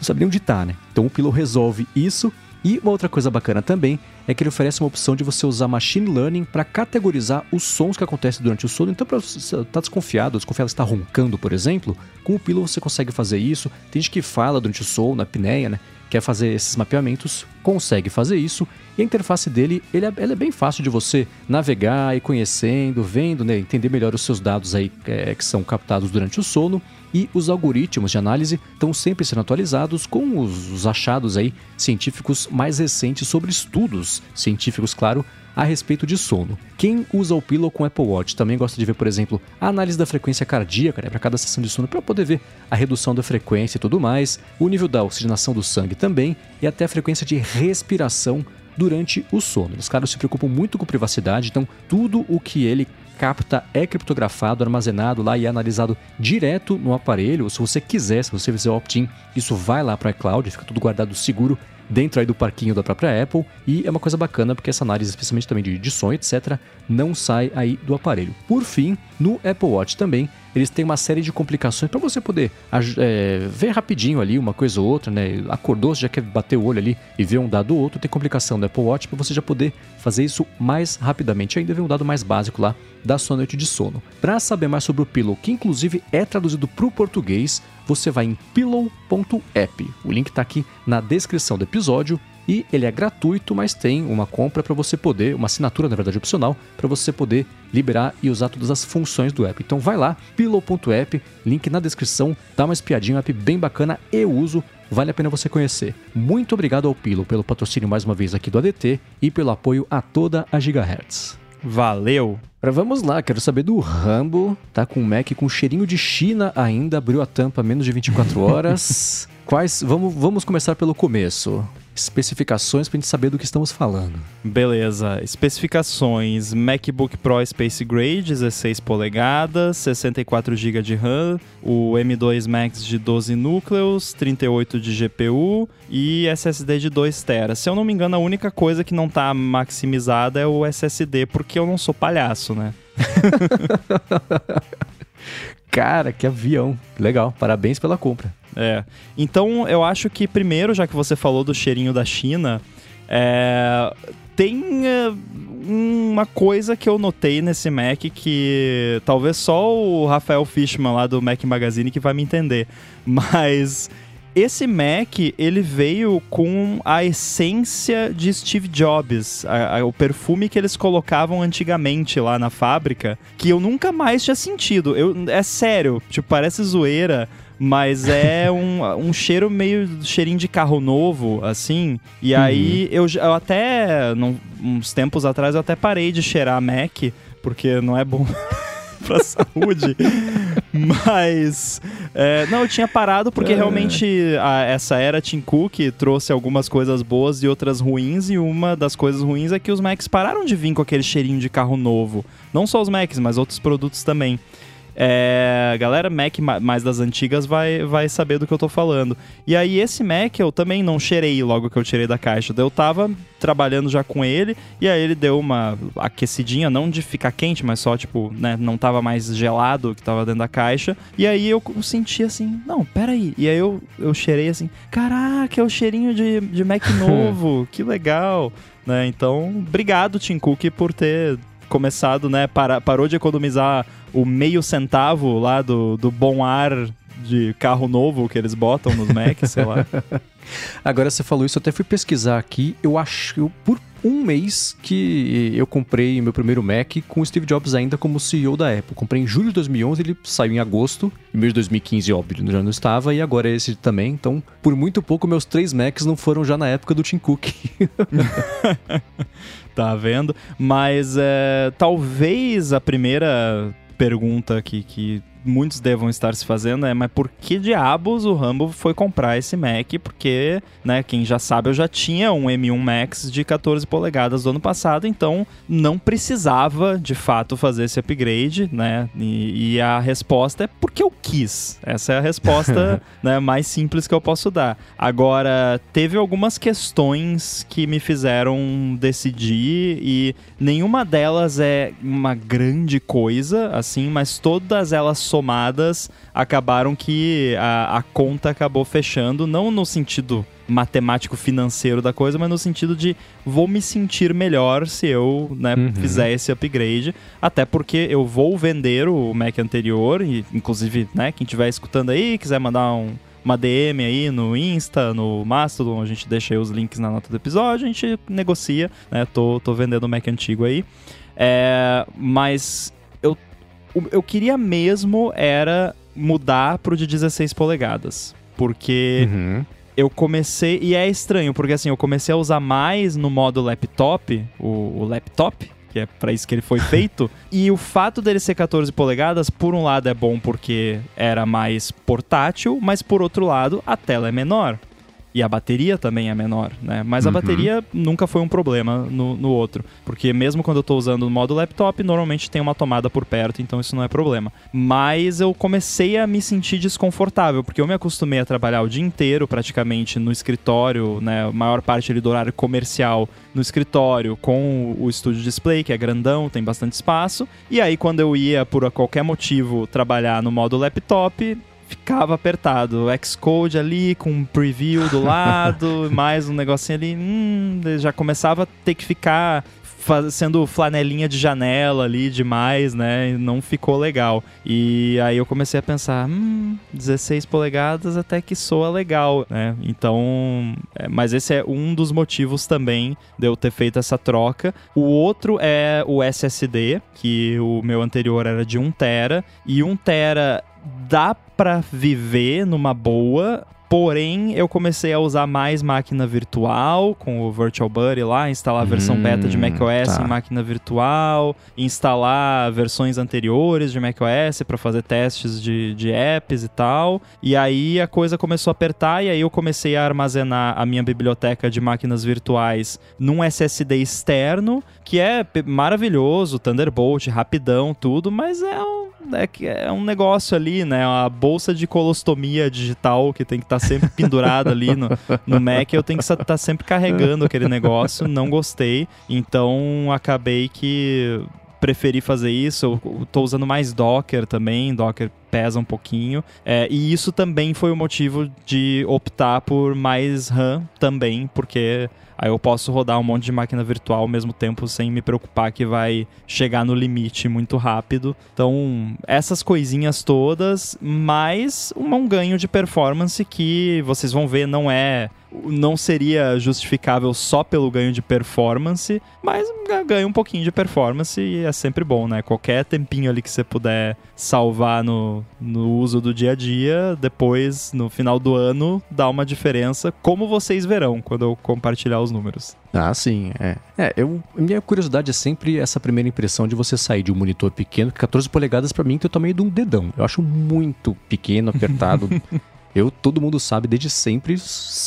Não sabe nem onde tá, né? Então o Pillow resolve isso e uma outra coisa bacana também é que ele oferece uma opção de você usar machine learning para categorizar os sons que acontecem durante o sono. Então, para você estar desconfiado, desconfiado está roncando, por exemplo, com o Pillow você consegue fazer isso. Tem gente que fala durante o sono, na apneia, né? Quer fazer esses mapeamentos, consegue fazer isso. E a interface dele, ele é, é bem fácil de você navegar e conhecendo, vendo, né? Entender melhor os seus dados aí é, que são captados durante o sono e os algoritmos de análise estão sempre sendo atualizados com os, os, achados aí científicos mais recentes sobre estudos científicos, claro, a respeito de sono. Quem usa o Pillow com Apple Watch também gosta de ver, por exemplo, a análise da frequência cardíaca né, para cada sessão de sono, para poder ver a redução da frequência e tudo mais, o nível da oxigenação do sangue também e até a frequência de respiração durante o sono. Os caras se preocupam muito com privacidade, então tudo o que ele capta é criptografado, armazenado lá e é analisado direto no aparelho. Ou se você quiser, se você fizer opt-in, isso vai lá para o iCloud, fica tudo guardado seguro dentro aí do parquinho da própria Apple e é uma coisa bacana porque essa análise, especialmente também de, de som, etc., não sai aí do aparelho. Por fim, no Apple Watch também, eles têm uma série de complicações para você poder é, ver rapidinho ali uma coisa ou outra, né? Acordou, você já quer bater o olho ali e ver um dado ou outro, tem complicação do Apple Watch para você já poder fazer isso mais rapidamente. Ainda vem um dado mais básico lá da sua noite de sono. Para saber mais sobre o Pillow, que inclusive é traduzido para o português, você vai em pillow.app. O link está aqui na descrição do episódio e ele é gratuito, mas tem uma compra para você poder, uma assinatura na verdade opcional, para você poder liberar e usar todas as funções do app. Então vai lá, pillow.app, link na descrição, dá uma espiadinha, um app bem bacana, eu uso, vale a pena você conhecer. Muito obrigado ao Pillow pelo patrocínio mais uma vez aqui do ADT e pelo apoio a toda a Gigahertz. Valeu! Agora vamos lá, quero saber do Rambo. Tá com o Mac com cheirinho de China ainda, abriu a tampa menos de 24 horas. Quais. Vamos, vamos começar pelo começo. Especificações pra gente saber do que estamos falando. Beleza. Especificações: MacBook Pro Space Gray, 16 polegadas, 64 GB de RAM, o M2 Max de 12 núcleos, 38 de GPU e SSD de 2 TB. Se eu não me engano, a única coisa que não tá maximizada é o SSD, porque eu não sou palhaço, né? Cara, que avião. Legal. Parabéns pela compra. É. Então, eu acho que primeiro, já que você falou do cheirinho da China, é, tem é, uma coisa que eu notei nesse Mac que talvez só o Rafael Fishman lá do Mac Magazine que vai me entender. Mas esse Mac, ele veio com a essência de Steve Jobs, a, a, o perfume que eles colocavam antigamente lá na fábrica, que eu nunca mais tinha sentido. Eu, é sério, tipo, parece zoeira, mas é um, um cheiro meio cheirinho de carro novo, assim. E uhum. aí eu, eu até, num, uns tempos atrás, eu até parei de cheirar Mac, porque não é bom. pra saúde. Mas. É, não, eu tinha parado porque é. realmente a, essa era Tim Cook trouxe algumas coisas boas e outras ruins. E uma das coisas ruins é que os Macs pararam de vir com aquele cheirinho de carro novo. Não só os Macs, mas outros produtos também. É, galera Mac mais das antigas vai, vai saber do que eu tô falando. E aí esse Mac eu também não cheirei logo que eu tirei da caixa. Eu tava trabalhando já com ele e aí ele deu uma aquecidinha, não de ficar quente, mas só tipo, né, não tava mais gelado que tava dentro da caixa. E aí eu senti assim, não, peraí. E aí eu, eu cheirei assim, caraca, é o cheirinho de, de Mac novo, que legal. Né? Então, obrigado Tim Cook por ter começado, né? Para, parou de economizar o meio centavo lá do, do bom ar de carro novo que eles botam nos Macs, sei lá. Agora você falou isso, eu até fui pesquisar aqui. Eu acho que por um mês que eu comprei meu primeiro Mac com o Steve Jobs ainda como CEO da Apple. Comprei em julho de 2011, ele saiu em agosto. Em mês de 2015, óbvio, já não estava. E agora é esse também. Então, por muito pouco, meus três Macs não foram já na época do Tim Cook. tá vendo? Mas é, talvez a primeira pergunta que, que muitos devam estar se fazendo é, mas por que diabos o Rambo foi comprar esse Mac? Porque, né, quem já sabe, eu já tinha um M1 Max de 14 polegadas do ano passado, então não precisava, de fato, fazer esse upgrade, né? E, e a resposta é porque eu quis. Essa é a resposta né, mais simples que eu posso dar. Agora, teve algumas questões que me fizeram decidir e nenhuma delas é uma grande coisa, assim, mas todas elas somadas acabaram que a, a conta acabou fechando, não no sentido matemático financeiro da coisa, mas no sentido de vou me sentir melhor se eu né, uhum. fizer esse upgrade. Até porque eu vou vender o Mac anterior, e inclusive, né, quem estiver escutando aí, quiser mandar um, uma DM aí no Insta, no Mastodon, a gente deixa aí os links na nota do episódio, a gente negocia, né? Tô, tô vendendo o Mac antigo aí. É, mas eu queria mesmo era mudar pro de 16 polegadas. Porque uhum. eu comecei. E é estranho, porque assim, eu comecei a usar mais no modo laptop, o, o laptop, que é para isso que ele foi feito. e o fato dele ser 14 polegadas, por um lado é bom porque era mais portátil, mas por outro lado a tela é menor. E a bateria também é menor, né? Mas uhum. a bateria nunca foi um problema no, no outro. Porque mesmo quando eu estou usando o modo laptop, normalmente tem uma tomada por perto, então isso não é problema. Mas eu comecei a me sentir desconfortável, porque eu me acostumei a trabalhar o dia inteiro, praticamente, no escritório, né? A maior parte ali do horário comercial no escritório, com o estúdio display, que é grandão, tem bastante espaço. E aí, quando eu ia, por qualquer motivo, trabalhar no modo laptop, ficava apertado. Xcode ali com um preview do lado, mais um negocinho ali, hum, já começava a ter que ficar sendo flanelinha de janela ali demais, né? Não ficou legal. E aí eu comecei a pensar, hum, 16 polegadas até que soa legal, né? Então, é, mas esse é um dos motivos também de eu ter feito essa troca. O outro é o SSD, que o meu anterior era de 1 tera e 1 tera dá para viver numa boa Porém, eu comecei a usar mais máquina virtual com o Virtual Buddy lá, instalar a versão Hum, beta de macOS tá. em máquina virtual, instalar versões anteriores de macOS para fazer testes de, de apps e tal. E aí a coisa começou a apertar e aí eu comecei a armazenar a minha biblioteca de máquinas virtuais num SSD externo, que é maravilhoso, Thunderbolt, rapidão, tudo, mas é um é, é um negócio ali, né? A bolsa de colostomia digital que tem que estar sempre pendurada ali no, no Mac. Eu tenho que estar sempre carregando aquele negócio. Não gostei. Então acabei que preferi fazer isso. Eu tô usando mais Docker também. Docker pesa um pouquinho. É, e isso também foi o motivo de optar por mais RAM também, porque aí eu posso rodar um monte de máquina virtual ao mesmo tempo sem me preocupar que vai chegar no limite muito rápido. Então, essas coisinhas todas, mais um, ganho de performance que vocês vão ver não é não seria justificável só pelo ganho de performance, mas ga- ganha um pouquinho de performance e é sempre bom, né? Qualquer tempinho ali que você puder salvar no, no uso do dia a dia, depois, no final do ano, dá uma diferença, como vocês verão quando eu compartilhar os números. Ah, sim, é. É, eu, minha curiosidade é sempre essa primeira impressão de você sair de um monitor pequeno, que 14 polegadas pra mim tem o tamanho de um dedão. Eu acho muito pequeno, apertado. eu, todo mundo sabe desde sempre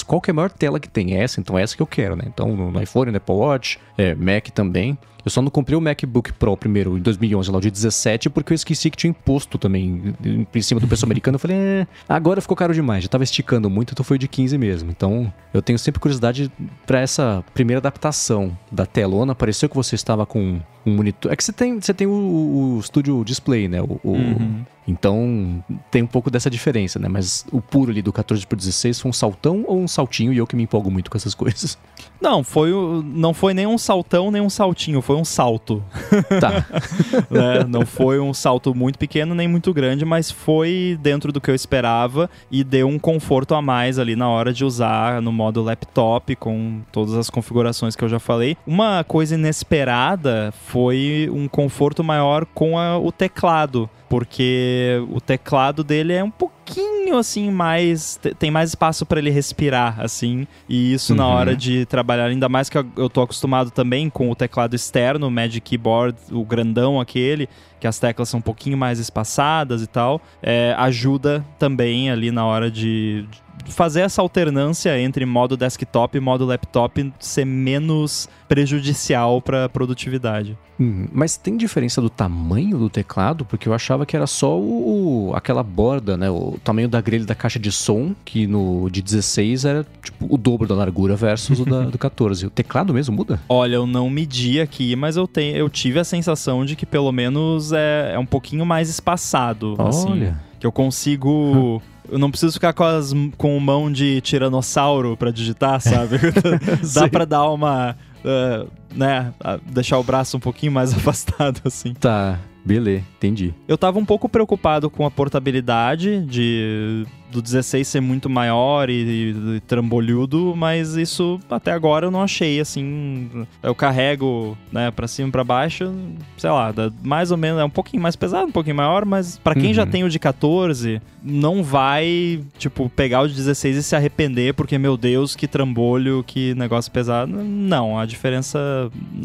qual que é a maior tela que tem essa, então é essa que eu quero, né? Então no, no iPhone, no Apple Watch, é, Mac também. Eu só não comprei o MacBook Pro primeiro, em 2011, lá o de 17, porque eu esqueci que tinha imposto também em cima do preço americano. Eu falei, é, agora ficou caro demais, já tava esticando muito, então foi de 15 mesmo. Então eu tenho sempre curiosidade pra essa primeira adaptação da telona. Pareceu que você estava com um monitor. É que você tem, você tem o, o Studio Display, né? O, o- Então tem um pouco dessa diferença, né? Mas o puro ali do 14 por 16 foi um saltão ou um saltinho? E eu que me empolgo muito com essas coisas. Não, foi não foi nem um saltão, nem um saltinho, foi um salto. Tá. né? Não foi um salto muito pequeno nem muito grande, mas foi dentro do que eu esperava e deu um conforto a mais ali na hora de usar no modo laptop com todas as configurações que eu já falei. Uma coisa inesperada foi um conforto maior com a- o teclado, porque o teclado dele é um pouquinho assim mais te- tem mais espaço para ele respirar assim e isso na Uhum. hora de trabalhar ainda mais que eu- tô acostumado também com o teclado externo, o Magic Keyboard, o grandão aquele, que as teclas são um pouquinho mais espaçadas e tal, é, ajuda também ali na hora de de fazer essa alternância entre modo desktop e modo laptop ser menos prejudicial para produtividade. Hum, mas tem diferença do tamanho do teclado? Porque eu achava que era só o, o- aquela borda, né? O tamanho da grelha da caixa de som, que no de 16 era tipo o dobro da largura versus o da, do 14. O teclado mesmo muda? Olha, eu não medi aqui, mas eu, tenho, eu tive a sensação de que pelo menos é, é um pouquinho mais espaçado. assim. Olha. que eu consigo. Eu não preciso ficar com, as, com mão de tiranossauro pra digitar, sabe? Dá pra dar uma. ah, né? Deixar o braço um pouquinho mais afastado, assim. Tá, beleza, entendi. Eu tava um pouco preocupado com a portabilidade de do 16 ser muito maior e, e trambolhudo, mas isso até agora eu não achei assim. Eu carrego, né, para cima e para baixo, sei lá, dá mais ou menos é um pouquinho mais pesado, um pouquinho maior, mas para quem já Uhum. tem o de 14, não vai, tipo, pegar o de 16 e se arrepender porque meu Deus, que trambolho, que negócio pesado. Não, a diferença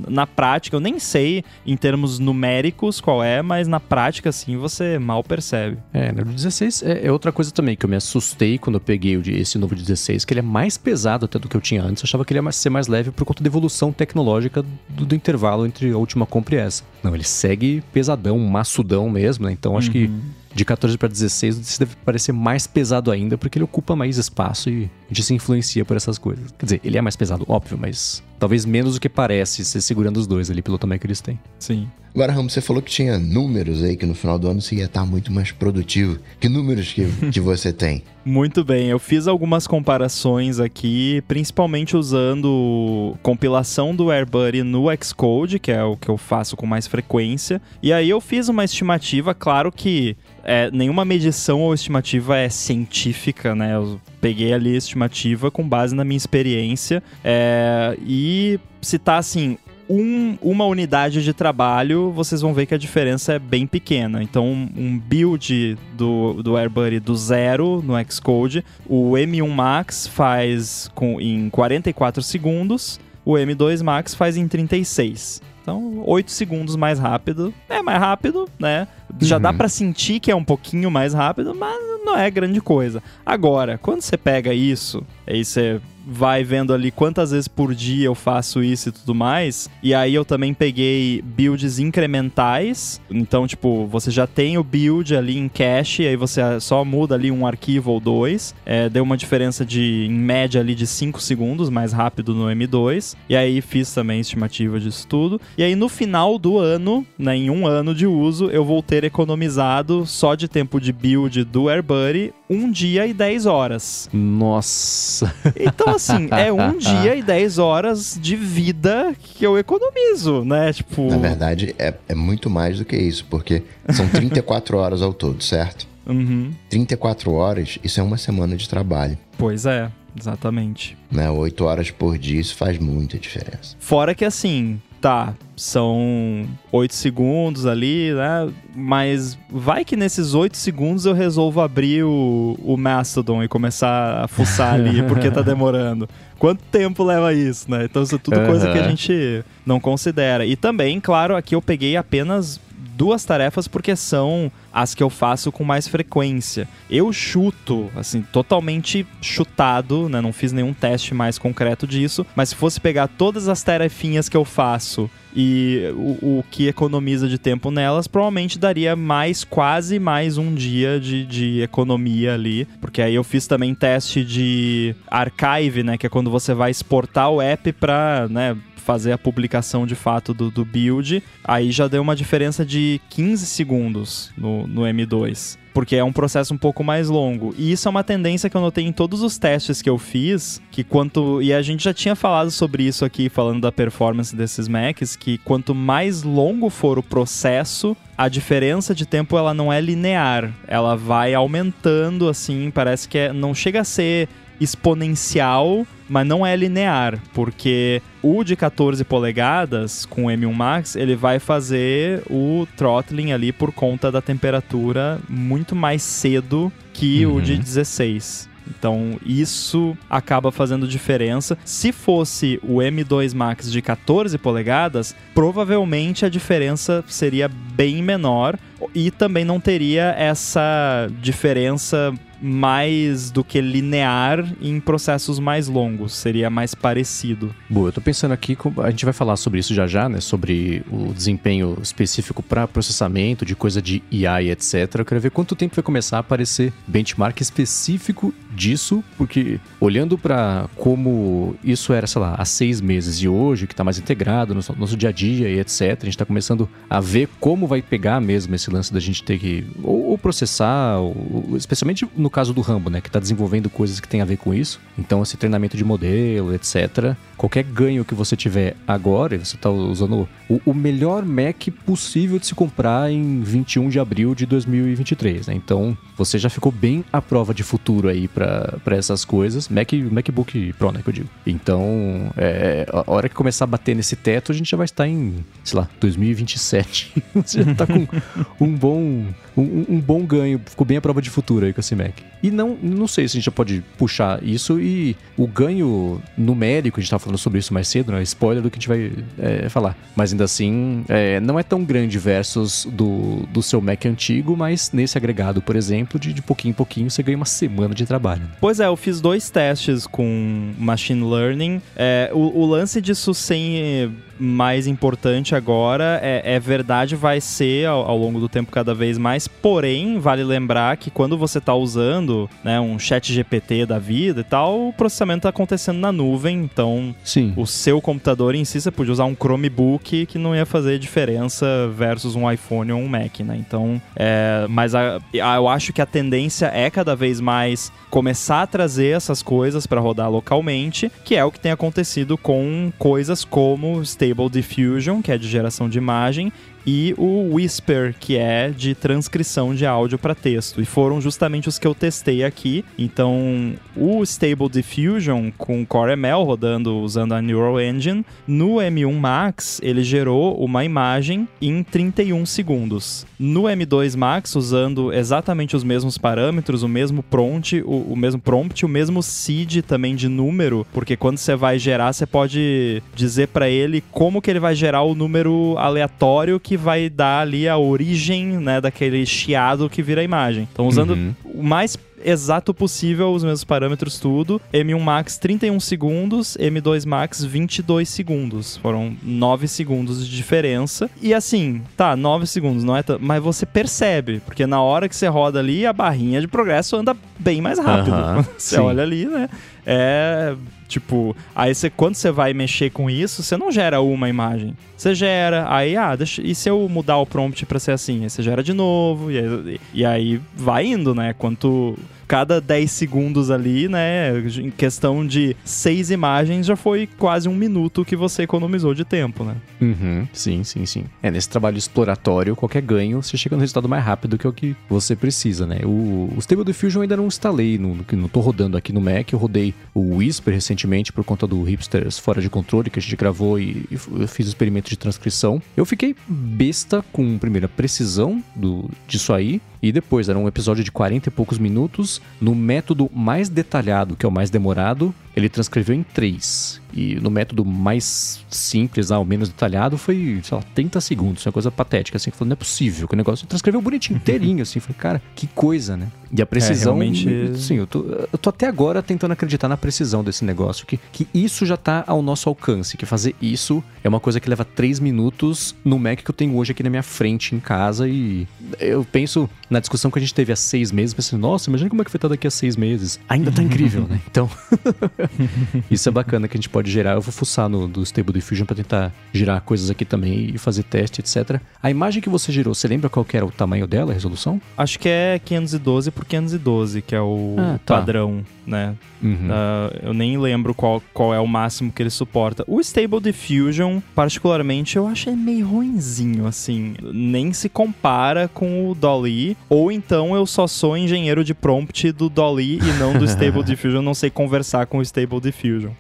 na prática, eu nem sei em termos numéricos qual é, mas na prática assim você mal percebe. É, no 16 é, é outra coisa também que eu me assustei quando eu peguei esse novo 16, que ele é mais pesado até do que eu tinha antes. Eu achava que ele ia ser mais leve por conta da evolução tecnológica do, do intervalo entre a última compra e essa. Não, ele segue pesadão, maçudão mesmo, né? Então acho que de 14 para 16 esse deve parecer mais pesado ainda, porque ele ocupa mais espaço e a gente se influencia por essas coisas. Quer dizer, ele é mais pesado, óbvio, mas talvez menos do que parece, ser segurando os dois ali pelo tamanho que eles têm. Sim. Agora, Ramos, você falou que tinha números aí, que no final do ano você ia estar muito mais produtivo. Que números que, que você tem? Muito bem, eu fiz algumas comparações aqui, principalmente usando compilação do AirBuddy no Xcode, que é o que eu faço com mais frequência. E aí eu fiz uma estimativa, claro que é, nenhuma medição ou estimativa é científica, né? Eu peguei ali a estimativa com base na minha experiência. é, e se tá assim, um, uma unidade de trabalho, vocês vão ver que a diferença é bem pequena. Então, um build do, do AirBuddy do zero no Xcode, o M1 Max faz com, em 44 segundos, o M2 Max faz em 36. Então, 8 segundos mais rápido. É mais rápido, né? Já Uhum. dá pra sentir que é um pouquinho mais rápido, mas não é grande coisa. Agora, quando você pega isso, aí você vai vendo ali quantas vezes por dia eu faço isso e tudo mais. E aí eu também peguei builds incrementais. Então, tipo, você já tem o build ali em cache, aí você só muda ali um arquivo ou dois. É, deu uma diferença de, em média ali, de 5 segundos mais rápido no M2. E aí fiz também estimativa disso tudo. E aí no final do ano, né, em um ano de uso, eu vou ter economizado só de tempo de build do AirBuddy um dia e 10 horas. Nossa. Então, assim, é um dia e 10 horas de vida que eu economizo, né? Tipo. Na verdade, é, é muito mais do que isso, porque são 34 horas ao todo, certo? Uhum. 34 horas, isso é uma semana de trabalho. Pois é, exatamente. Né? 8 horas por dia, isso faz muita diferença. Fora que assim, tá, são 8 segundos ali, né? Mas vai que nesses 8 segundos eu resolvo abrir o, o Mastodon e começar a fuçar ali porque tá demorando. Quanto tempo leva isso, né? Então isso é tudo coisa que a gente não considera. E também, claro, aqui eu peguei apenas duas tarefas porque são as que eu faço com mais frequência. Eu chuto, assim, totalmente chutado, né? Não fiz nenhum teste mais concreto disso, mas se fosse pegar todas as tarefinhas que eu faço e o, o que economiza de tempo nelas, provavelmente daria mais, quase mais um dia de, de economia ali. Porque aí eu fiz também teste de archive, né? Que é quando você vai exportar o app pra, né? Fazer a publicação de fato do, do build, aí já deu uma diferença de 15 segundos no, no M2. Porque é um processo um pouco mais longo. E isso é uma tendência que eu notei em todos os testes que eu fiz, que quanto. E a gente já tinha falado sobre isso aqui, falando da performance desses Macs, que quanto mais longo for o processo, a diferença de tempo ela não é linear. Ela vai aumentando, assim, parece que é, não chega a ser exponencial, mas não é linear, porque o de 14 polegadas com o M1 Max, ele vai fazer o throttling ali por conta da temperatura muito mais cedo que o de Uhum. 16. Então, isso acaba fazendo diferença. Se fosse o M2 Max de 14 polegadas, provavelmente a diferença seria bem menor e também não teria essa diferença mais do que linear em processos mais longos, seria mais parecido. Boa, eu tô pensando aqui, a gente vai falar sobre isso já já, né? Sobre o desempenho específico para processamento, de coisa de IA e etc. Eu quero ver quanto tempo vai começar a aparecer benchmark específico disso, porque olhando para como isso era, sei lá, há seis meses e hoje, que tá mais integrado no nosso, dia a dia e etc., a gente tá começando a ver como vai pegar mesmo esse lance da gente ter que ou, ou processar, ou- especialmente no caso do Rambo, né? Que tá desenvolvendo coisas que tem a ver com isso. Então, esse treinamento de modelo, etc. Qualquer ganho que você tiver agora, você tá usando o, o melhor Mac possível de se comprar em 21 de abril de 2023, né? Então, você já ficou bem à prova de futuro aí pra essas coisas. Mac, MacBook Pro, né, que eu digo. Então, é, a hora que começar a bater nesse teto, a gente já vai estar em, sei lá, 2027. você já tá com um bom, um, um bom ganho. Ficou bem à prova de futuro aí com esse Mac. E não, não sei se a gente já pode puxar isso e o ganho numérico, a gente tava falando sobre isso mais cedo, né? Spoiler do que a gente vai é, falar. Mas ainda assim, é, não é tão grande versus do, do seu Mac antigo, mas nesse agregado, por exemplo, de, de pouquinho em pouquinho você ganha uma semana de trabalho. né? Pois é, eu fiz dois testes com machine learning. É, o, o lance disso ser mais importante agora é, é verdade, vai ser ao, ao longo do tempo cada vez mais. Porém, vale lembrar que quando você está usando né, um chat GPT da vida e tal, o processamento está acontecendo na nuvem. Então, Sim. o seu computador em si, você podia usar um Chromebook que não ia fazer diferença versus um iPhone ou um Mac, né? Então, é, mas a- a- eu acho que a tendência é cada vez mais começar a trazer essas coisas para rodar localmente, que é o que tem acontecido com coisas como Stable Diffusion, que é de geração de imagem, e o Whisper, que é de transcrição de áudio para texto. E foram justamente os que eu testei aqui. Então, o Stable Diffusion com Core ML rodando usando a Neural Engine, no M1 Max ele gerou uma imagem em 31 segundos. No M2 Max, usando exatamente os mesmos parâmetros, o mesmo prompt, o, o mesmo prompt, o mesmo seed também de número, porque quando você vai gerar, você pode dizer para ele como que ele vai gerar o número aleatório que vai dar ali a origem, né, daquele chiado que vira a imagem. Então, usando Uhum. o mais exato possível, os mesmos parâmetros, tudo. M1 Max 31 segundos, M2 Max 22 segundos. Foram 9 segundos de diferença. E assim, tá, 9 segundos, não é. Mas você percebe, porque na hora que você roda ali, a barrinha de progresso anda bem mais rápido. Você sim. olha ali, né? É. Tipo, aí você, quando você vai mexer com isso, você não gera uma imagem. Você gera, aí, ah, deixa, e se eu mudar o prompt pra ser assim? Aí você gera de novo, e aí, e aí vai indo, né? Quanto cada 10 segundos ali, né? Em questão de seis imagens, já foi quase um minuto que você economizou de tempo, né? Uhum, sim, sim, sim. É, nesse trabalho exploratório, qualquer ganho, você chega no resultado mais rápido que é o que você precisa, né? O, o Stable Diffusion eu ainda não instalei, não, não tô rodando aqui no Mac, eu rodei o Whisper recentemente por conta do Hipsters Fora de Controle, que a gente gravou e, e eu fiz o experimento de transcrição. Eu fiquei besta com, primeiro, a precisão do, disso aí, e depois, era um episódio de 40 e poucos minutos. No método mais detalhado, que é o mais demorado, ele transcreveu em 3. E no método mais simples, lá, o menos detalhado, foi, sei lá, 30 segundos. Uma coisa patética, assim. Falando, não é possível que o negócio transcreveu bonitinho, inteirinho, assim. Falei, cara, que coisa, né? E a precisão. realmente- Sim, eu tô, eu tô até agora tentando acreditar na precisão desse negócio. Que, que isso já tá ao nosso alcance. Que fazer isso é uma coisa que leva 3 minutos no Mac que eu tenho hoje aqui na minha frente em casa. E eu penso na discussão que a gente teve há seis meses, pensando, nossa, imagina como é que vai estar daqui a seis meses. Ainda tá incrível, né? Então, isso é bacana que a gente pode gerar. Eu vou fuçar no do Stable Diffusion para tentar gerar coisas aqui também e fazer teste, etc. A imagem que você gerou, você lembra qual que era o tamanho dela, a resolução? Acho que é 512 por 512, que é o Ah, tá. padrão, né? Uhum. Ah, eu nem lembro qual, qual é o máximo que ele suporta. O Stable Diffusion, particularmente, eu achei meio ruinzinho, assim. Nem se compara com o Dolly. Ou então eu só sou engenheiro de prompt do Dolly e não do Stable Diffusion. Não sei conversar com o Stable Diffusion.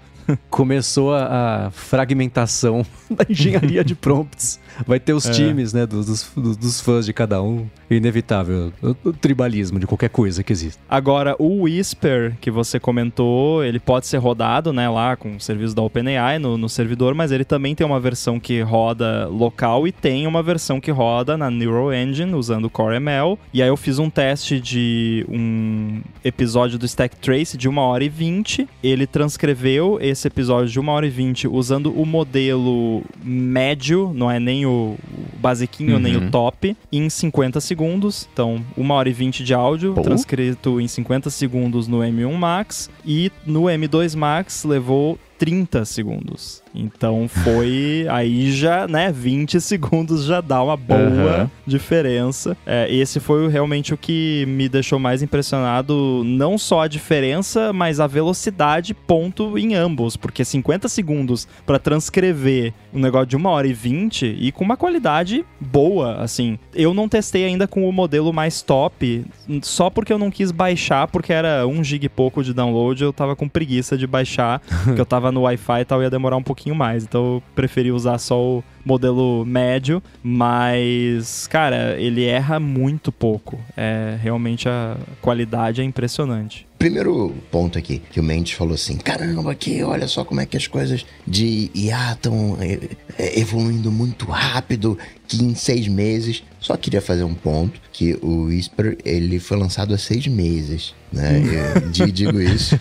Começou a, a fragmentação da engenharia de prompts. Vai ter os É. times, né, dos, dos, dos- fãs de cada um. Inevitável. O, o tribalismo de qualquer coisa que existe. Agora, o Whisper, que você comentou, ele pode ser rodado, né, lá com o serviço da OpenAI no, no servidor, mas ele também tem uma versão que roda local e tem uma versão que roda na Neural Engine, usando o Core ML. E aí eu fiz um teste de um episódio do Stack Trace de 1 hora e 20. Ele transcreveu esse episódio de 1 hora e 20 usando o modelo médio, não é nem o basiquinho, nem Uhum. o top, em 50 segundos. Então, 1 hora e 20 de áudio, Pô. transcrito em 50 segundos no M1 Max. E no M2 Max levou 30 segundos. Então foi aí já, né, 20 segundos já dá uma boa Aham. diferença. É, esse foi realmente o que me deixou mais impressionado, não só a diferença, mas a velocidade ponto em ambos, porque 50 segundos para transcrever um negócio de 1 hora e 20 e com uma qualidade boa, assim. Eu não testei ainda com o modelo mais top, só porque eu não quis baixar, porque era 1 GB e pouco de download, eu tava com preguiça de baixar, porque eu tava no Wi-Fi e tal, ia demorar um pouquinho mais, então eu preferi usar só o modelo médio, mas, cara, ele erra muito pouco. É, realmente a qualidade é impressionante. Primeiro ponto aqui, que o Mendes falou assim: caramba, aqui, olha só como é que as coisas de IA estão evoluindo muito rápido, que em seis meses. Só queria fazer um ponto: que o Whisper ele foi lançado há seis meses. Né? Eu di- digo isso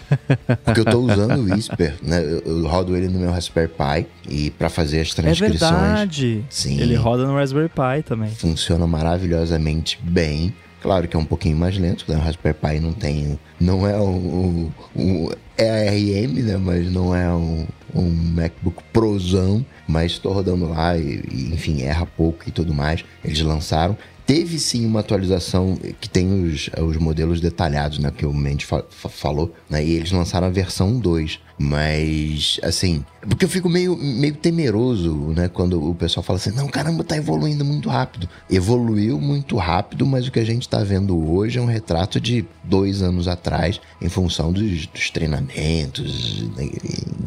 porque eu tô usando o Whisper, né? Eu, rodo ele no meu Raspberry Pi e para fazer as É transcrições verdade. Sim. Ele roda no Raspberry Pi também. funciona maravilhosamente bem. Claro que é um pouquinho mais lento, né? O Raspberry Pi não tem. Não é um. um é ARM, né? Mas não é um, um MacBook Prozão. Mas estou rodando lá e, e, enfim, erra pouco e tudo mais. Eles lançaram. teve sim uma atualização que tem os, os modelos detalhados, né? Que o Mendes fa falou, né? E eles lançaram a versão 2. Mas, assim, porque eu fico meio, meio temeroso, né? Quando o pessoal fala assim, não, caramba, tá evoluindo muito rápido. Evoluiu muito rápido, mas o que a gente tá vendo hoje é um retrato de dois anos atrás, em função dos, dos treinamentos né,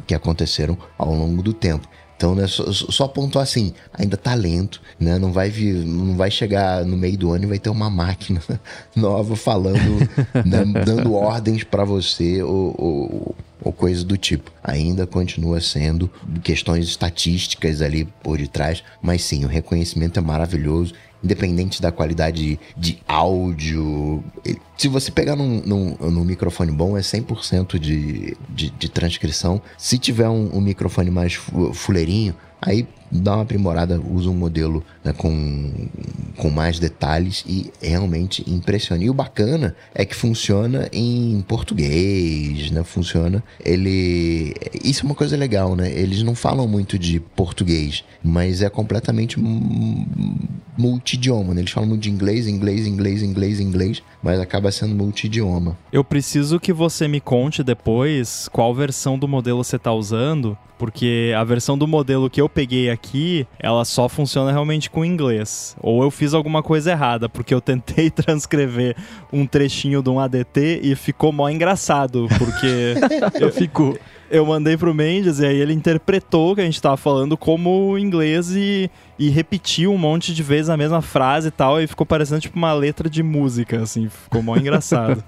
que aconteceram ao longo do tempo. Então, né, só, só pontuar assim, ainda tá lento, né? Não vai vir, não vai chegar no meio do ano e vai ter uma máquina nova falando, né, dando ordens para você ou, ou, ou coisa do tipo. Ainda continua sendo questões estatísticas ali por detrás, mas sim, o reconhecimento é maravilhoso independente da qualidade de áudio. Se você pegar num, num, num microfone bom, é 100% de, de, de transcrição. Se tiver um, um microfone mais fuleirinho, aí dá uma aprimorada, usa um modelo né, com, com mais detalhes e realmente impressiona. E o bacana é que funciona em português, né? Funciona. Ele. Isso é uma coisa legal, né? Eles não falam muito de português, mas é completamente multidioma, né? Eles falam muito de inglês, inglês, inglês, inglês, inglês, mas acaba sendo multidioma. Eu preciso que você me conte depois qual versão do modelo você está usando, porque a versão do modelo que eu peguei aqui, ela só funciona realmente com inglês. Ou eu fiz alguma coisa errada, porque eu tentei transcrever um trechinho de um ADT e ficou mó engraçado, porque eu fico eu mandei pro Mendes e aí ele interpretou o que a gente tava falando como inglês e, e repetiu um monte de vezes a mesma frase e tal, e ficou parecendo tipo uma letra de música, assim, ficou mó engraçado.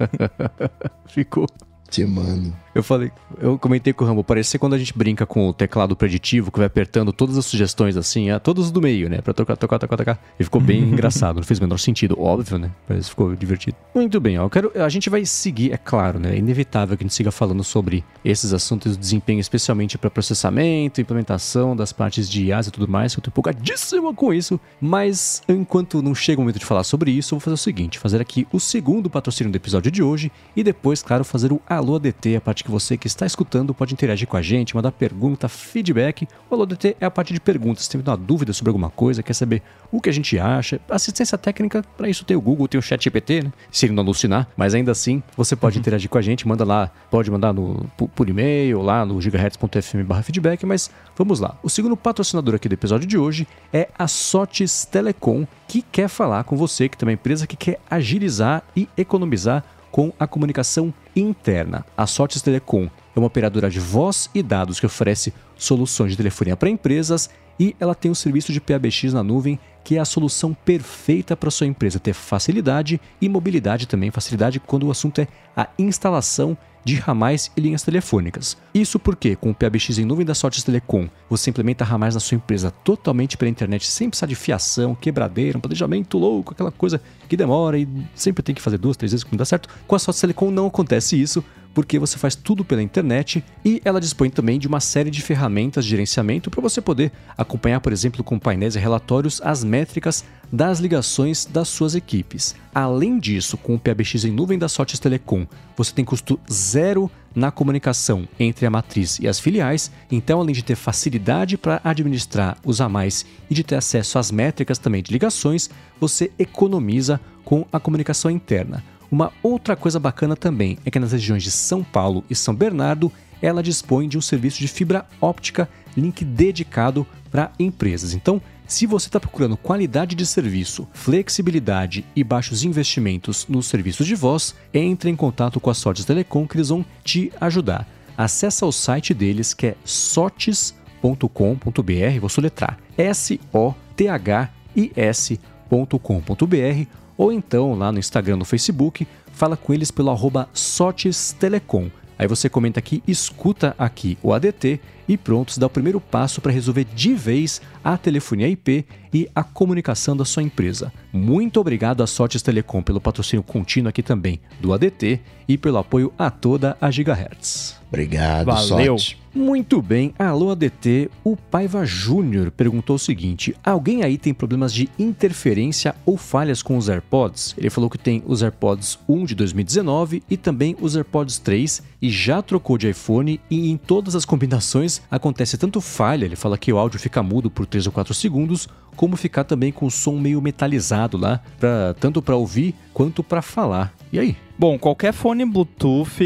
ficou. Te mano. Eu falei, eu comentei com o Rambo, parece quando a gente brinca com o teclado preditivo, que vai apertando todas as sugestões assim, a todos do meio, né? Pra tocar, tocar, tocar, tocar. E ficou bem engraçado, não fez o menor sentido, óbvio, né? Mas ficou divertido. Muito bem, ó, eu quero, a gente vai seguir, é claro, né? É inevitável que a gente siga falando sobre esses assuntos de desempenho, especialmente para processamento, implementação das partes de IaaS e tudo mais, eu tô empolgadíssimo com isso. Mas enquanto não chega o momento de falar sobre isso, eu vou fazer o seguinte: fazer aqui o segundo patrocínio do episódio de hoje e depois, claro, fazer o Alô ADT, a que você que está escutando pode interagir com a gente, mandar pergunta, feedback. O Alô DT é a parte de perguntas. Se tem uma dúvida sobre alguma coisa, quer saber o que a gente acha. Assistência técnica, para isso tem o Google, tem o Chat GPT, né? Se ele não alucinar. Mas ainda assim, você pode uhum. interagir com a gente, manda lá, pode mandar no, por, por e-mail, lá no gigahertz.fm feedback. Mas vamos lá. O segundo patrocinador aqui do episódio de hoje é a Sotes Telecom, que quer falar com você, que tem uma empresa que quer agilizar e economizar com a comunicação interna. A Sortes Telecom é uma operadora de voz e dados que oferece soluções de telefonia para empresas e ela tem um serviço de PABX na nuvem que é a solução perfeita para sua empresa ter facilidade e mobilidade também, facilidade quando o assunto é a instalação de ramais e linhas telefônicas. Isso porque, com o PABX em nuvem da Sortes Telecom, você implementa ramais na sua empresa totalmente pela internet, sem precisar de fiação, quebradeira, um planejamento louco, aquela coisa que demora e sempre tem que fazer duas, três vezes que não dá certo. Com a Sortes Telecom não acontece isso, porque você faz tudo pela internet e ela dispõe também de uma série de ferramentas de gerenciamento para você poder acompanhar, por exemplo, com painéis e relatórios, as métricas das ligações das suas equipes. Além disso, com o PABX em nuvem da Sotes Telecom, você tem custo zero na comunicação entre a matriz e as filiais, então além de ter facilidade para administrar os a mais e de ter acesso às métricas também de ligações, você economiza com a comunicação interna. Uma outra coisa bacana também é que nas regiões de São Paulo e São Bernardo, ela dispõe de um serviço de fibra óptica link dedicado para empresas. Então, se você está procurando qualidade de serviço, flexibilidade e baixos investimentos nos serviços de voz, entre em contato com a Sortes Telecom que eles vão te ajudar. Acesse o site deles que é sortes.com.br, vou soletrar S-O-T-H-I-S.com.br ou então lá no Instagram, no Facebook, fala com eles pelo arroba Sotes Telecom. Aí você comenta aqui, escuta aqui o ADT e pronto, dá o primeiro passo para resolver de vez a telefonia IP e a comunicação da sua empresa. Muito obrigado à Sortes Telecom pelo patrocínio contínuo aqui também do ADT e pelo apoio a toda a Gigahertz. Obrigado, Valeu. Sote. Muito bem, alô ADT, o Paiva Júnior perguntou o seguinte: alguém aí tem problemas de interferência ou falhas com os AirPods? Ele falou que tem os AirPods 1 de 2019 e também os AirPods 3 e já trocou de iPhone e em todas as combinações acontece tanto falha, ele fala que o áudio fica mudo por 3 ou 4 segundos, como ficar também com o som meio metalizado lá, pra, tanto para ouvir quanto para falar. E aí? Bom, qualquer fone Bluetooth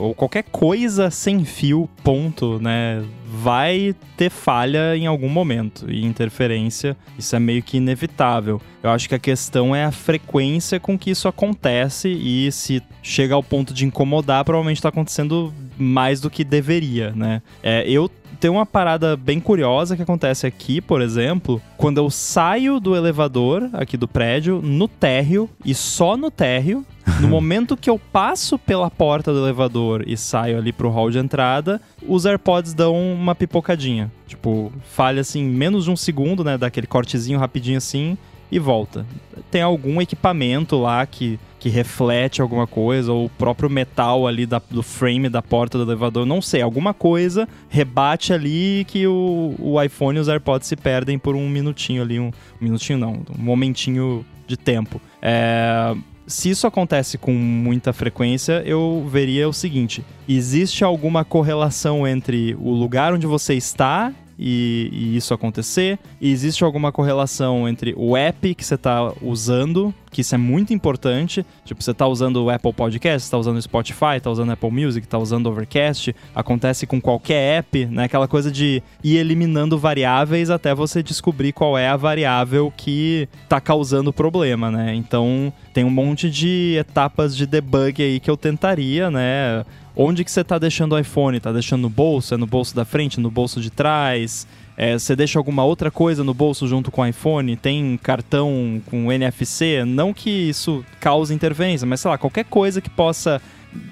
ou qualquer coisa sem fio, ponto, né? Vai ter falha em algum momento e interferência. Isso é meio que inevitável. Eu acho que a questão é a frequência com que isso acontece e se chega ao ponto de incomodar, provavelmente está acontecendo mais do que deveria, né? É, eu tem uma parada bem curiosa que acontece aqui, por exemplo, quando eu saio do elevador aqui do prédio, no térreo, e só no térreo, no momento que eu passo pela porta do elevador e saio ali pro hall de entrada, os AirPods dão uma pipocadinha. Tipo, falha assim, menos de um segundo, né? Daquele cortezinho rapidinho assim e volta. Tem algum equipamento lá que, que reflete alguma coisa, ou o próprio metal ali da, do frame da porta do elevador, não sei, alguma coisa rebate ali que o, o iPhone e os AirPods se perdem por um minutinho ali, um, um minutinho não, um momentinho de tempo. É, se isso acontece com muita frequência, eu veria o seguinte: existe alguma correlação entre o lugar onde você está e, e, isso acontecer? E existe alguma correlação entre o app que você está usando, que isso é muito importante, tipo, você está usando o Apple Podcast, está usando o Spotify, está usando o Apple Music, está usando o Overcast, acontece com qualquer app, né? Aquela coisa de ir eliminando variáveis até você descobrir qual é a variável que está causando problema, né? Então, tem um monte de etapas de debug aí que eu tentaria, né? Onde que você está deixando o iPhone? Está deixando no bolso? É no bolso da frente? No bolso de trás? É, você deixa alguma outra coisa no bolso junto com o iPhone? Tem cartão com NFC? Não que isso cause interferência, mas sei lá, qualquer coisa que possa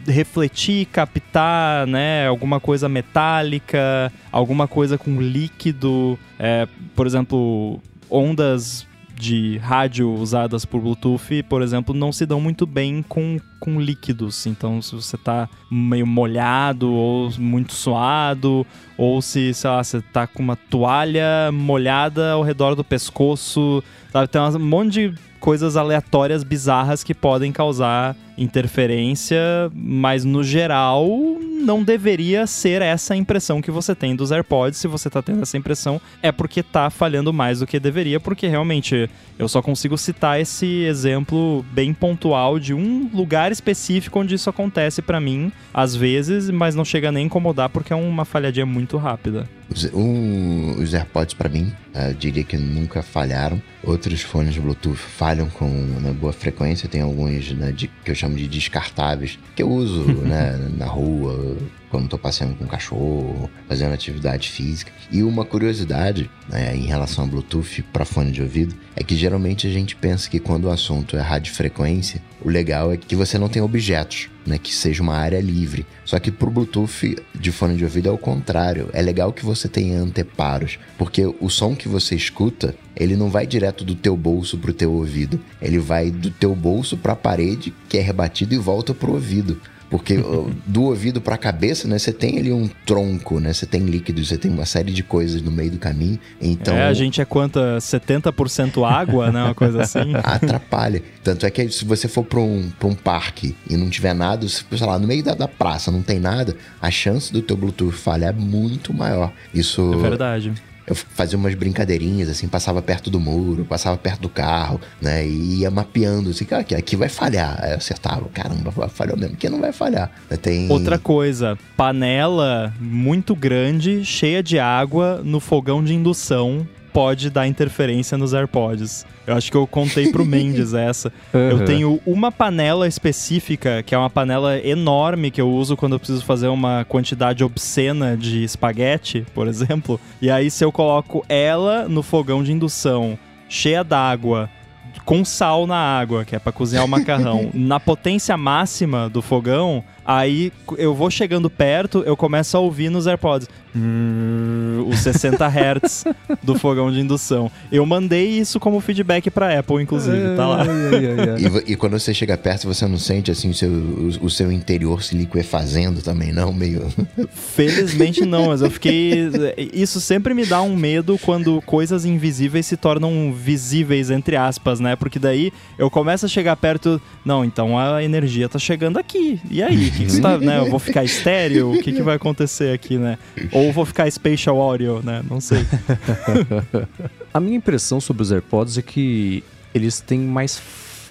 refletir, captar, né, alguma coisa metálica, alguma coisa com líquido, é, por exemplo, ondas de rádio usadas por Bluetooth, por exemplo, não se dão muito bem com, com líquidos. Então, se você está meio molhado ou muito suado, ou se, sei lá, você está com uma toalha molhada ao redor do pescoço, sabe? Tem um monte de coisas aleatórias, bizarras que podem causar interferência, mas no geral não deveria ser essa a impressão que você tem dos AirPods. Se você tá tendo essa impressão, é porque tá falhando mais do que deveria, porque realmente eu só consigo citar esse exemplo bem pontual de um lugar específico onde isso acontece para mim, às vezes, mas não chega nem a incomodar porque é uma falhadinha muito rápida. Os, um, os AirPods, para mim, eu diria que nunca falharam. Outros fones Bluetooth falham com uma boa frequência. Tem alguns né, de, que eu chamo de descartáveis, que eu uso né, na rua, quando estou passeando com o cachorro, fazendo atividade física. E uma curiosidade né, em relação ao Bluetooth para fone de ouvido é que geralmente a gente pensa que quando o assunto é radiofrequência, o legal é que você não tem objetos, né, que seja uma área livre. Só que para o Bluetooth de fone de ouvido é o contrário. É legal que você tenha anteparos, porque o som que você escuta ele não vai direto do teu bolso pro teu ouvido. Ele vai do teu bolso para a parede, que é rebatido, e volta pro ouvido. Porque do ouvido para a cabeça, né, você tem ali um tronco, né? Você tem líquido, você tem uma série de coisas no meio do caminho. Então, é, a gente é quanta 70% água, né, uma coisa assim. atrapalha. Tanto é que se você for para um, pra um parque e não tiver nada, sei lá, no meio da, da praça não tem nada, a chance do teu Bluetooth falhar é muito maior. Isso É verdade eu fazia umas brincadeirinhas, assim, passava perto do muro, passava perto do carro, né? E ia mapeando, assim, cara, aqui, aqui vai falhar. Aí eu acertava, caramba, falhou mesmo, que não vai falhar. Tem... Outra coisa, panela muito grande, cheia de água, no fogão de indução, pode dar interferência nos AirPods. Eu acho que eu contei pro Mendes essa. Uhum. Eu tenho uma panela específica, que é uma panela enorme que eu uso quando eu preciso fazer uma quantidade obscena de espaguete, por exemplo. E aí, se eu coloco ela no fogão de indução, cheia d'água, com sal na água, que é para cozinhar o macarrão, na potência máxima do fogão, Aí eu vou chegando perto, eu começo a ouvir nos AirPods os 60 Hz do fogão de indução. Eu mandei isso como feedback pra Apple, inclusive, tá lá. E, e, quando você chega perto, você não sente assim o seu, o, o seu interior se liquefazendo também, não? Meio. Felizmente não, mas eu fiquei. Isso sempre me dá um medo quando coisas invisíveis se tornam visíveis, entre aspas, né? Porque daí eu começo a chegar perto. Não, então a energia tá chegando aqui. E aí? Que, que tá, né? Eu vou ficar estéreo? O que, que vai acontecer aqui, né? Ou vou ficar spatial audio, né? Não sei. a minha impressão sobre os AirPods é que eles têm mais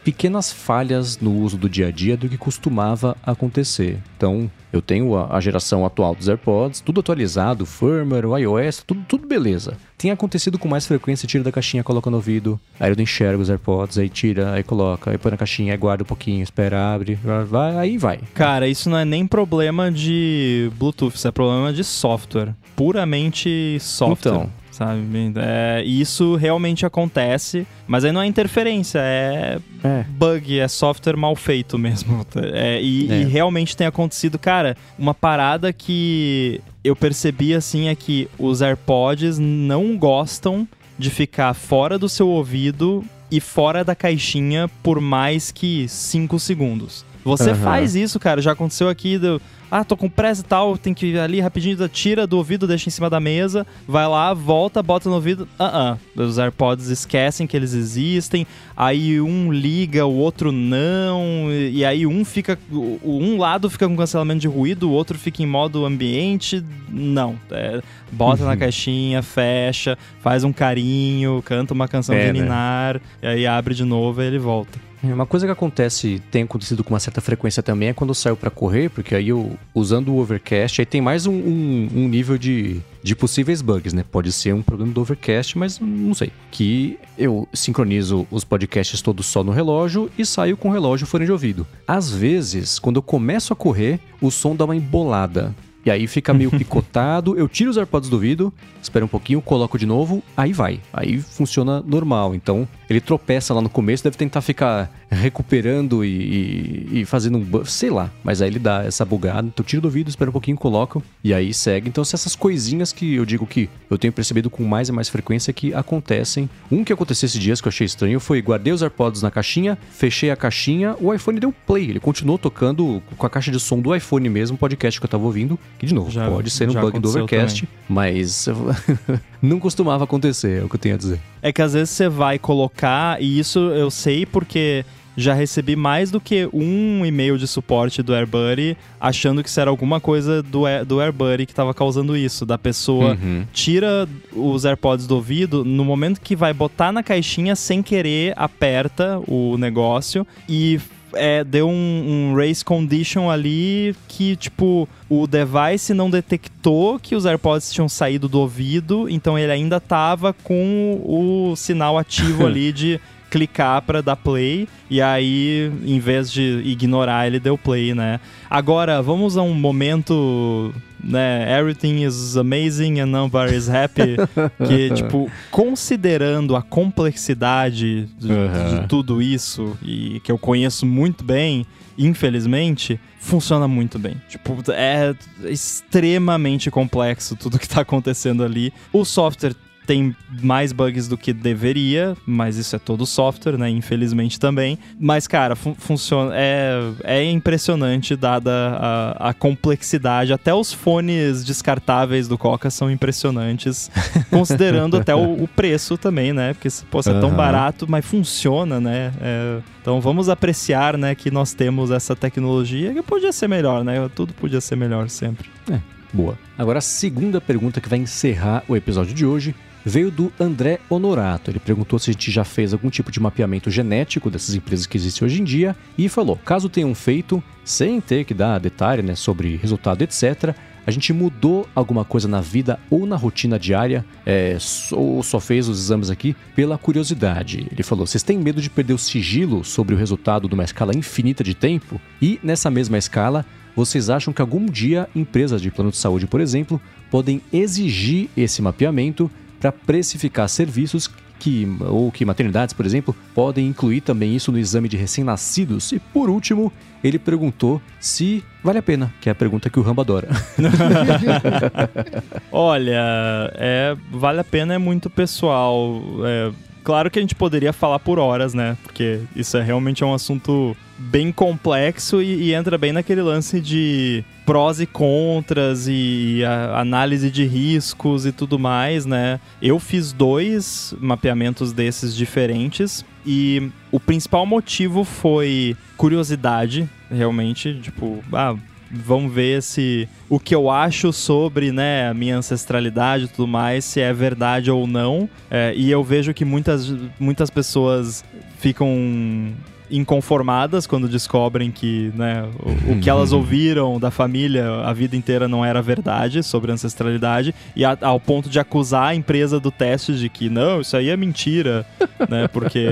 pequenas falhas no uso do dia a dia do que costumava acontecer. Então, eu tenho a, geração atual dos AirPods, tudo atualizado, firmware, o iOS, tudo, tudo beleza. Tem acontecido com mais frequência, tira da caixinha, coloca no ouvido, aí eu não enxergo os AirPods, aí tira, aí coloca, aí põe na caixinha, aí guarda um pouquinho, espera, abre, vai, aí vai. Cara, isso não é nem problema de Bluetooth, isso é problema de software. Puramente software. Então, sabe? É, isso realmente acontece, mas aí não é interferência, é, é. bug, é software mal feito mesmo. É, e, é. e, realmente tem acontecido, cara, uma parada que eu percebi assim é que os AirPods não gostam de ficar fora do seu ouvido e fora da caixinha por mais que 5 segundos. Você uhum. faz isso, cara. Já aconteceu aqui do ah, tô com pressa e tal, tem que ir ali rapidinho, tira do ouvido, deixa em cima da mesa, vai lá, volta, bota no ouvido. Ah, uh, -uh. os AirPods esquecem que eles existem, aí um liga, o outro não, e aí um fica. Um lado fica com cancelamento de ruído, o outro fica em modo ambiente. Não. É, bota uhum. na caixinha, fecha, faz um carinho, canta uma canção é, de Ninar, né? e aí abre de novo e ele volta. Uma coisa que acontece, tem acontecido com uma certa frequência também, é quando eu saio para correr, porque aí eu, usando o Overcast, aí tem mais um, um, um, nível de, de possíveis bugs, né? Pode ser um problema do Overcast, mas não sei. Que eu sincronizo os podcasts todos só no relógio e saio com o relógio fone de ouvido. Às vezes, quando eu começo a correr, o som dá uma embolada. E aí fica meio picotado, eu tiro os AirPods do ouvido, espero um pouquinho, coloco de novo, aí vai. Aí funciona normal. Então, ele tropeça lá no começo, deve tentar ficar recuperando e, e, e fazendo um. sei lá. Mas aí ele dá essa bugada. Então, tiro do ouvido, espera um pouquinho, coloco e aí segue. Então, se essas coisinhas que eu digo que eu tenho percebido com mais e mais frequência que acontecem. Um que aconteceu esses dias que eu achei estranho foi: guardei os AirPods na caixinha, fechei a caixinha, o iPhone deu play. Ele continuou tocando com a caixa de som do iPhone mesmo, podcast que eu tava ouvindo. Que, de novo, já, pode ser um bug do Overcast, também. mas não costumava acontecer, é o que eu tenho a dizer. É que às vezes você vai colocar, e isso eu sei porque já recebi mais do que um e-mail de suporte do AirBuddy achando que isso era alguma coisa do, do AirBuddy que estava causando isso. Da pessoa uhum. tira os AirPods do ouvido, no momento que vai botar na caixinha, sem querer, aperta o negócio e é, deu um, um, race condition ali que, tipo, o device não detectou que os AirPods tinham saído do ouvido, então ele ainda tava com o sinal ativo ali de clicar para dar play e aí em vez de ignorar ele deu play, né? Agora vamos a um momento, né? Everything is amazing and nobody is happy, que tipo considerando a complexidade de, uhum. de tudo isso e que eu conheço muito bem, infelizmente, funciona muito bem. Tipo, é extremamente complexo tudo que tá acontecendo ali. O software tem mais bugs do que deveria, mas isso é todo software, né? Infelizmente também. Mas, cara, fun funciona. É, é impressionante, dada a, a, complexidade. Até os fones descartáveis do Coca são impressionantes, considerando até o, o, preço também, né? Porque, pô, é tão uhum. barato, mas funciona, né? É, então vamos apreciar, né, que nós temos essa tecnologia que podia ser melhor, né? Tudo podia ser melhor sempre. É, boa. Agora, a segunda pergunta que vai encerrar o episódio de hoje veio do André Honorato. Ele perguntou se a gente já fez algum tipo de mapeamento genético dessas empresas que existem hoje em dia e falou: caso tenham feito, sem ter que dar detalhe né, sobre resultado, etc., a gente mudou alguma coisa na vida ou na rotina diária, é, ou só fez os exames aqui pela curiosidade. Ele falou: vocês têm medo de perder o sigilo sobre o resultado de uma escala infinita de tempo? E nessa mesma escala, vocês acham que algum dia empresas de plano de saúde, por exemplo, podem exigir esse mapeamento para precificar serviços que, ou que maternidades, por exemplo, podem incluir também isso no exame de recém-nascidos. E por último, ele perguntou se vale a pena, que é a pergunta que o Rambo adora. Olha, é, vale a pena é muito pessoal. É, claro que a gente poderia falar por horas, né? Porque isso é realmente é um assunto bem complexo e, e entra bem naquele lance de prós e contras e análise de riscos e tudo mais, né? Eu fiz dois mapeamentos desses diferentes e o principal motivo foi curiosidade, realmente, tipo, ah, vamos ver se o que eu acho sobre né, a minha ancestralidade e tudo mais, se é verdade ou não. É, e eu vejo que muitas, muitas pessoas ficam inconformadas quando descobrem que né, o, o, que elas uhum. ouviram da família a vida inteira não era verdade sobre ancestralidade e a, ao ponto de acusar a empresa do teste de que não, isso aí é mentira, né? Porque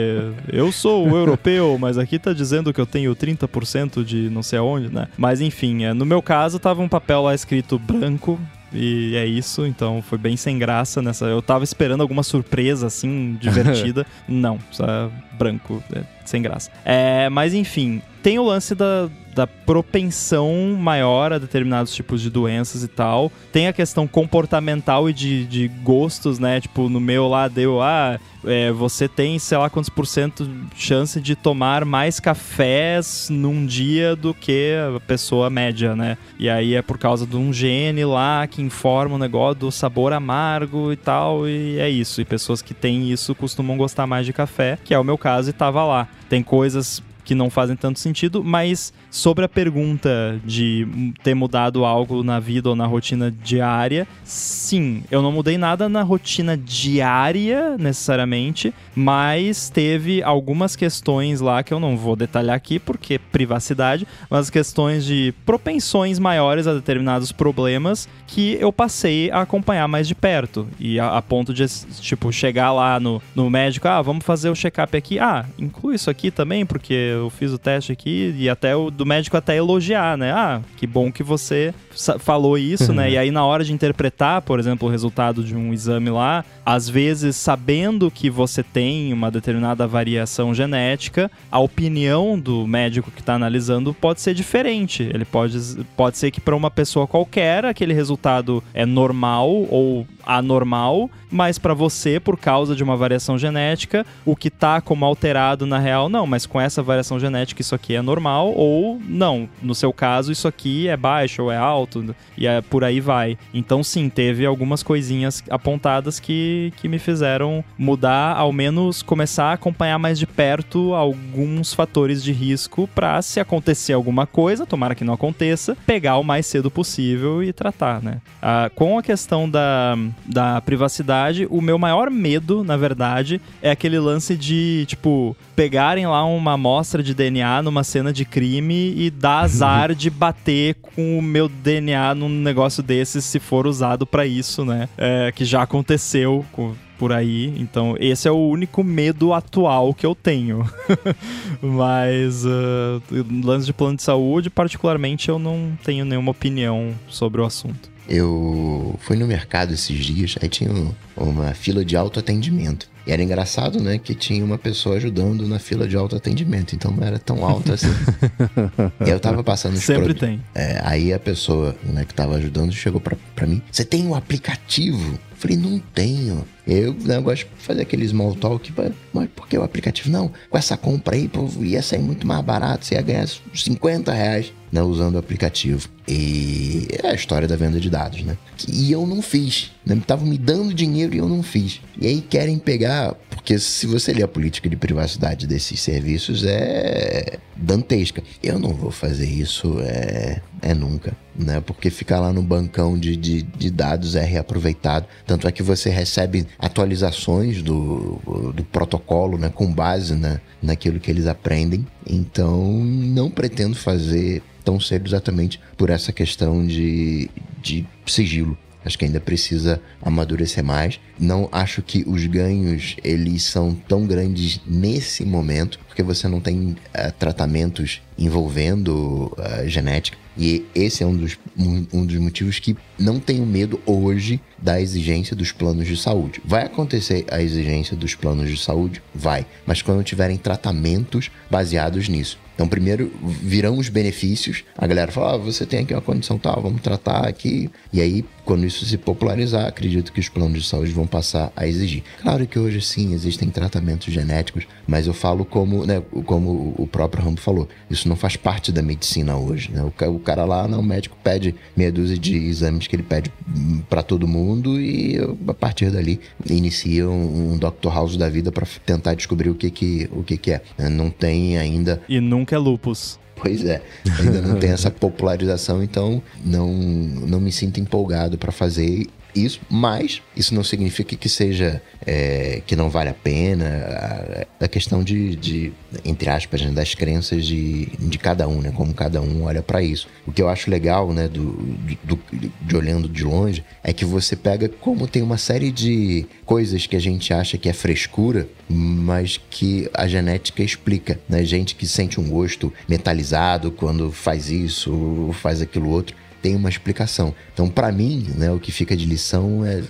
eu sou europeu, mas aqui tá dizendo que eu tenho 30% de não sei aonde, né? Mas enfim, é, no meu caso tava um papel lá escrito branco e é isso, então foi bem sem graça nessa. Eu tava esperando alguma surpresa assim, divertida. Não, só branco, é, sem graça. É, mas enfim, tem o lance da, da propensão maior a determinados tipos de doenças e tal. Tem a questão comportamental e de, de gostos, né? Tipo, no meu lá deu, ah, é, você tem, sei lá quantos por cento chance de tomar mais cafés num dia do que a pessoa média, né? E aí é por causa de um gene lá que informa o negócio do sabor amargo e tal, e é isso. E pessoas que têm isso costumam gostar mais de café, que é o meu caso e tava lá. Tem coisas que não fazem tanto sentido, mas sobre a pergunta de ter mudado algo na vida ou na rotina diária, sim, eu não mudei nada na rotina diária necessariamente, mas teve algumas questões lá que eu não vou detalhar aqui porque privacidade, mas questões de propensões maiores a determinados problemas que eu passei a acompanhar mais de perto. E a, a ponto de tipo chegar lá no, no médico, ah, vamos fazer o check-up aqui, ah, inclui isso aqui também porque eu fiz o teste aqui e até o do médico até elogiar, né? Ah, que bom que você falou isso, né? E aí na hora de interpretar, por exemplo, o resultado de um exame lá, às vezes sabendo que você tem uma determinada variação genética, a opinião do médico que está analisando pode ser diferente. Ele pode, pode ser que para uma pessoa qualquer aquele resultado é normal ou anormal, mas para você, por causa de uma variação genética, o que tá como alterado na real, não, mas com essa variação genética isso aqui é normal, ou não, no seu caso isso aqui é baixo ou é alto, e é, por aí vai. Então sim, teve algumas coisinhas apontadas que, que me fizeram mudar, ao menos começar a acompanhar mais de perto alguns fatores de risco para se acontecer alguma coisa, tomara que não aconteça, pegar o mais cedo possível e tratar, né? Ah, com a questão da da privacidade, o meu maior medo, na verdade, é aquele lance de, tipo, pegarem lá uma amostra de DNA numa cena de crime e dar azar de bater com o meu DNA num negócio desses se for usado para isso, né? É, que já aconteceu com, por aí. Então, esse é o único medo atual que eu tenho. Mas, uh, lance de plano de saúde, particularmente, eu não tenho nenhuma opinião sobre o assunto. Eu fui no mercado esses dias, aí tinha uma fila de autoatendimento. E era engraçado, né, que tinha uma pessoa ajudando na fila de autoatendimento, então não era tão alto assim. e eu tava passando os Sempre tem. É, aí a pessoa né, que tava ajudando chegou pra, pra mim: Você tem um aplicativo? Falei, não tenho. Eu né, gosto de fazer aquele small talk, mas por que o aplicativo? Não, com essa compra aí, pô, ia sair muito mais barato, você ia ganhar 50 reais né, usando o aplicativo. E é a história da venda de dados, né? E eu não fiz. Né? Estavam me dando dinheiro e eu não fiz. E aí querem pegar, porque se você ler a política de privacidade desses serviços, é dantesca. Eu não vou fazer isso, é, é nunca. Né? Porque ficar lá no bancão de, de, de, dados é reaproveitado. Tanto é que você recebe atualizações do, do protocolo né? com base né? naquilo que eles aprendem. Então, não pretendo fazer tão cedo exatamente por essa questão de, de sigilo. Acho que ainda precisa amadurecer mais. Não acho que os ganhos eles são tão grandes nesse momento, porque você não tem uh, tratamentos envolvendo uh, genética. E esse é um dos, um, um dos motivos que não tenho medo hoje da exigência dos planos de saúde. Vai acontecer a exigência dos planos de saúde? Vai. Mas quando tiverem tratamentos baseados nisso. Então, primeiro virão os benefícios. A galera fala: ah, você tem aqui uma condição tal, vamos tratar aqui. E aí, quando isso se popularizar, acredito que os planos de saúde vão passar a exigir. Claro que hoje sim existem tratamentos genéticos, mas eu falo como, né, como o próprio Rambo falou: isso não faz parte da medicina hoje. Né? O cara lá, não, o médico pede meia dúzia de exames que ele pede para todo mundo e a partir dali inicia um, um Dr. House da vida para tentar descobrir o que que, o que que é. Não tem ainda. E é lupus. Pois é, ainda não tem essa popularização, então não, não me sinto empolgado para fazer isso, mas isso não significa que seja é, que não vale a pena. A, a questão de, de, entre aspas, né, das crenças de, de cada um, né? Como cada um olha para isso. O que eu acho legal, né, do, do, de olhando de longe, é que você pega como tem uma série de coisas que a gente acha que é frescura, mas que a genética explica, né? Gente que sente um gosto metalizado quando faz isso faz aquilo outro tem uma explicação. Então, para mim, né, o que fica de lição é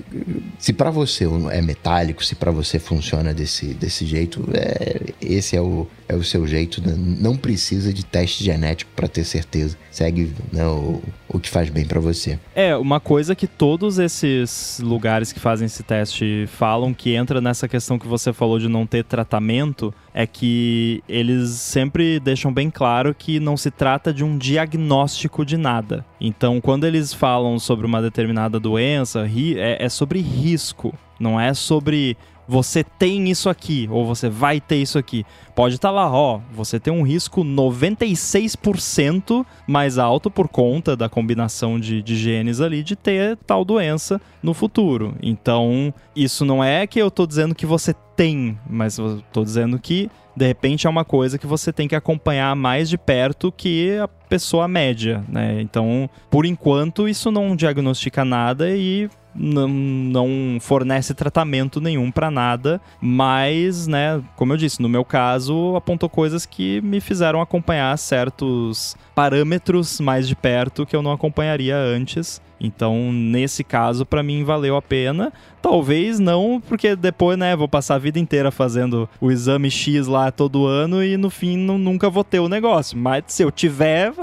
se para você é metálico, se para você funciona desse, desse jeito, é, esse é o, é o seu jeito. Né? Não precisa de teste genético para ter certeza. Segue né, o, o que faz bem para você. É, uma coisa que todos esses lugares que fazem esse teste falam que entra nessa questão que você falou de não ter tratamento é que eles sempre deixam bem claro que não se trata de um diagnóstico de nada. Então, quando eles falam sobre uma determinada doença, é, é sobre risco, não é sobre você tem isso aqui, ou você vai ter isso aqui. Pode estar tá lá, ó, você tem um risco 96% mais alto por conta da combinação de, de genes ali de ter tal doença no futuro. Então, isso não é que eu estou dizendo que você tem, mas eu tô dizendo que de repente é uma coisa que você tem que acompanhar mais de perto que a pessoa média, né? Então, por enquanto, isso não diagnostica nada e não, não fornece tratamento nenhum para nada, mas, né, como eu disse, no meu caso, apontou coisas que me fizeram acompanhar certos parâmetros mais de perto que eu não acompanharia antes. Então, nesse caso, para mim valeu a pena. Talvez não, porque depois, né, vou passar a vida inteira fazendo o exame X lá todo ano e no fim não, nunca vou ter o negócio. Mas se eu tiver,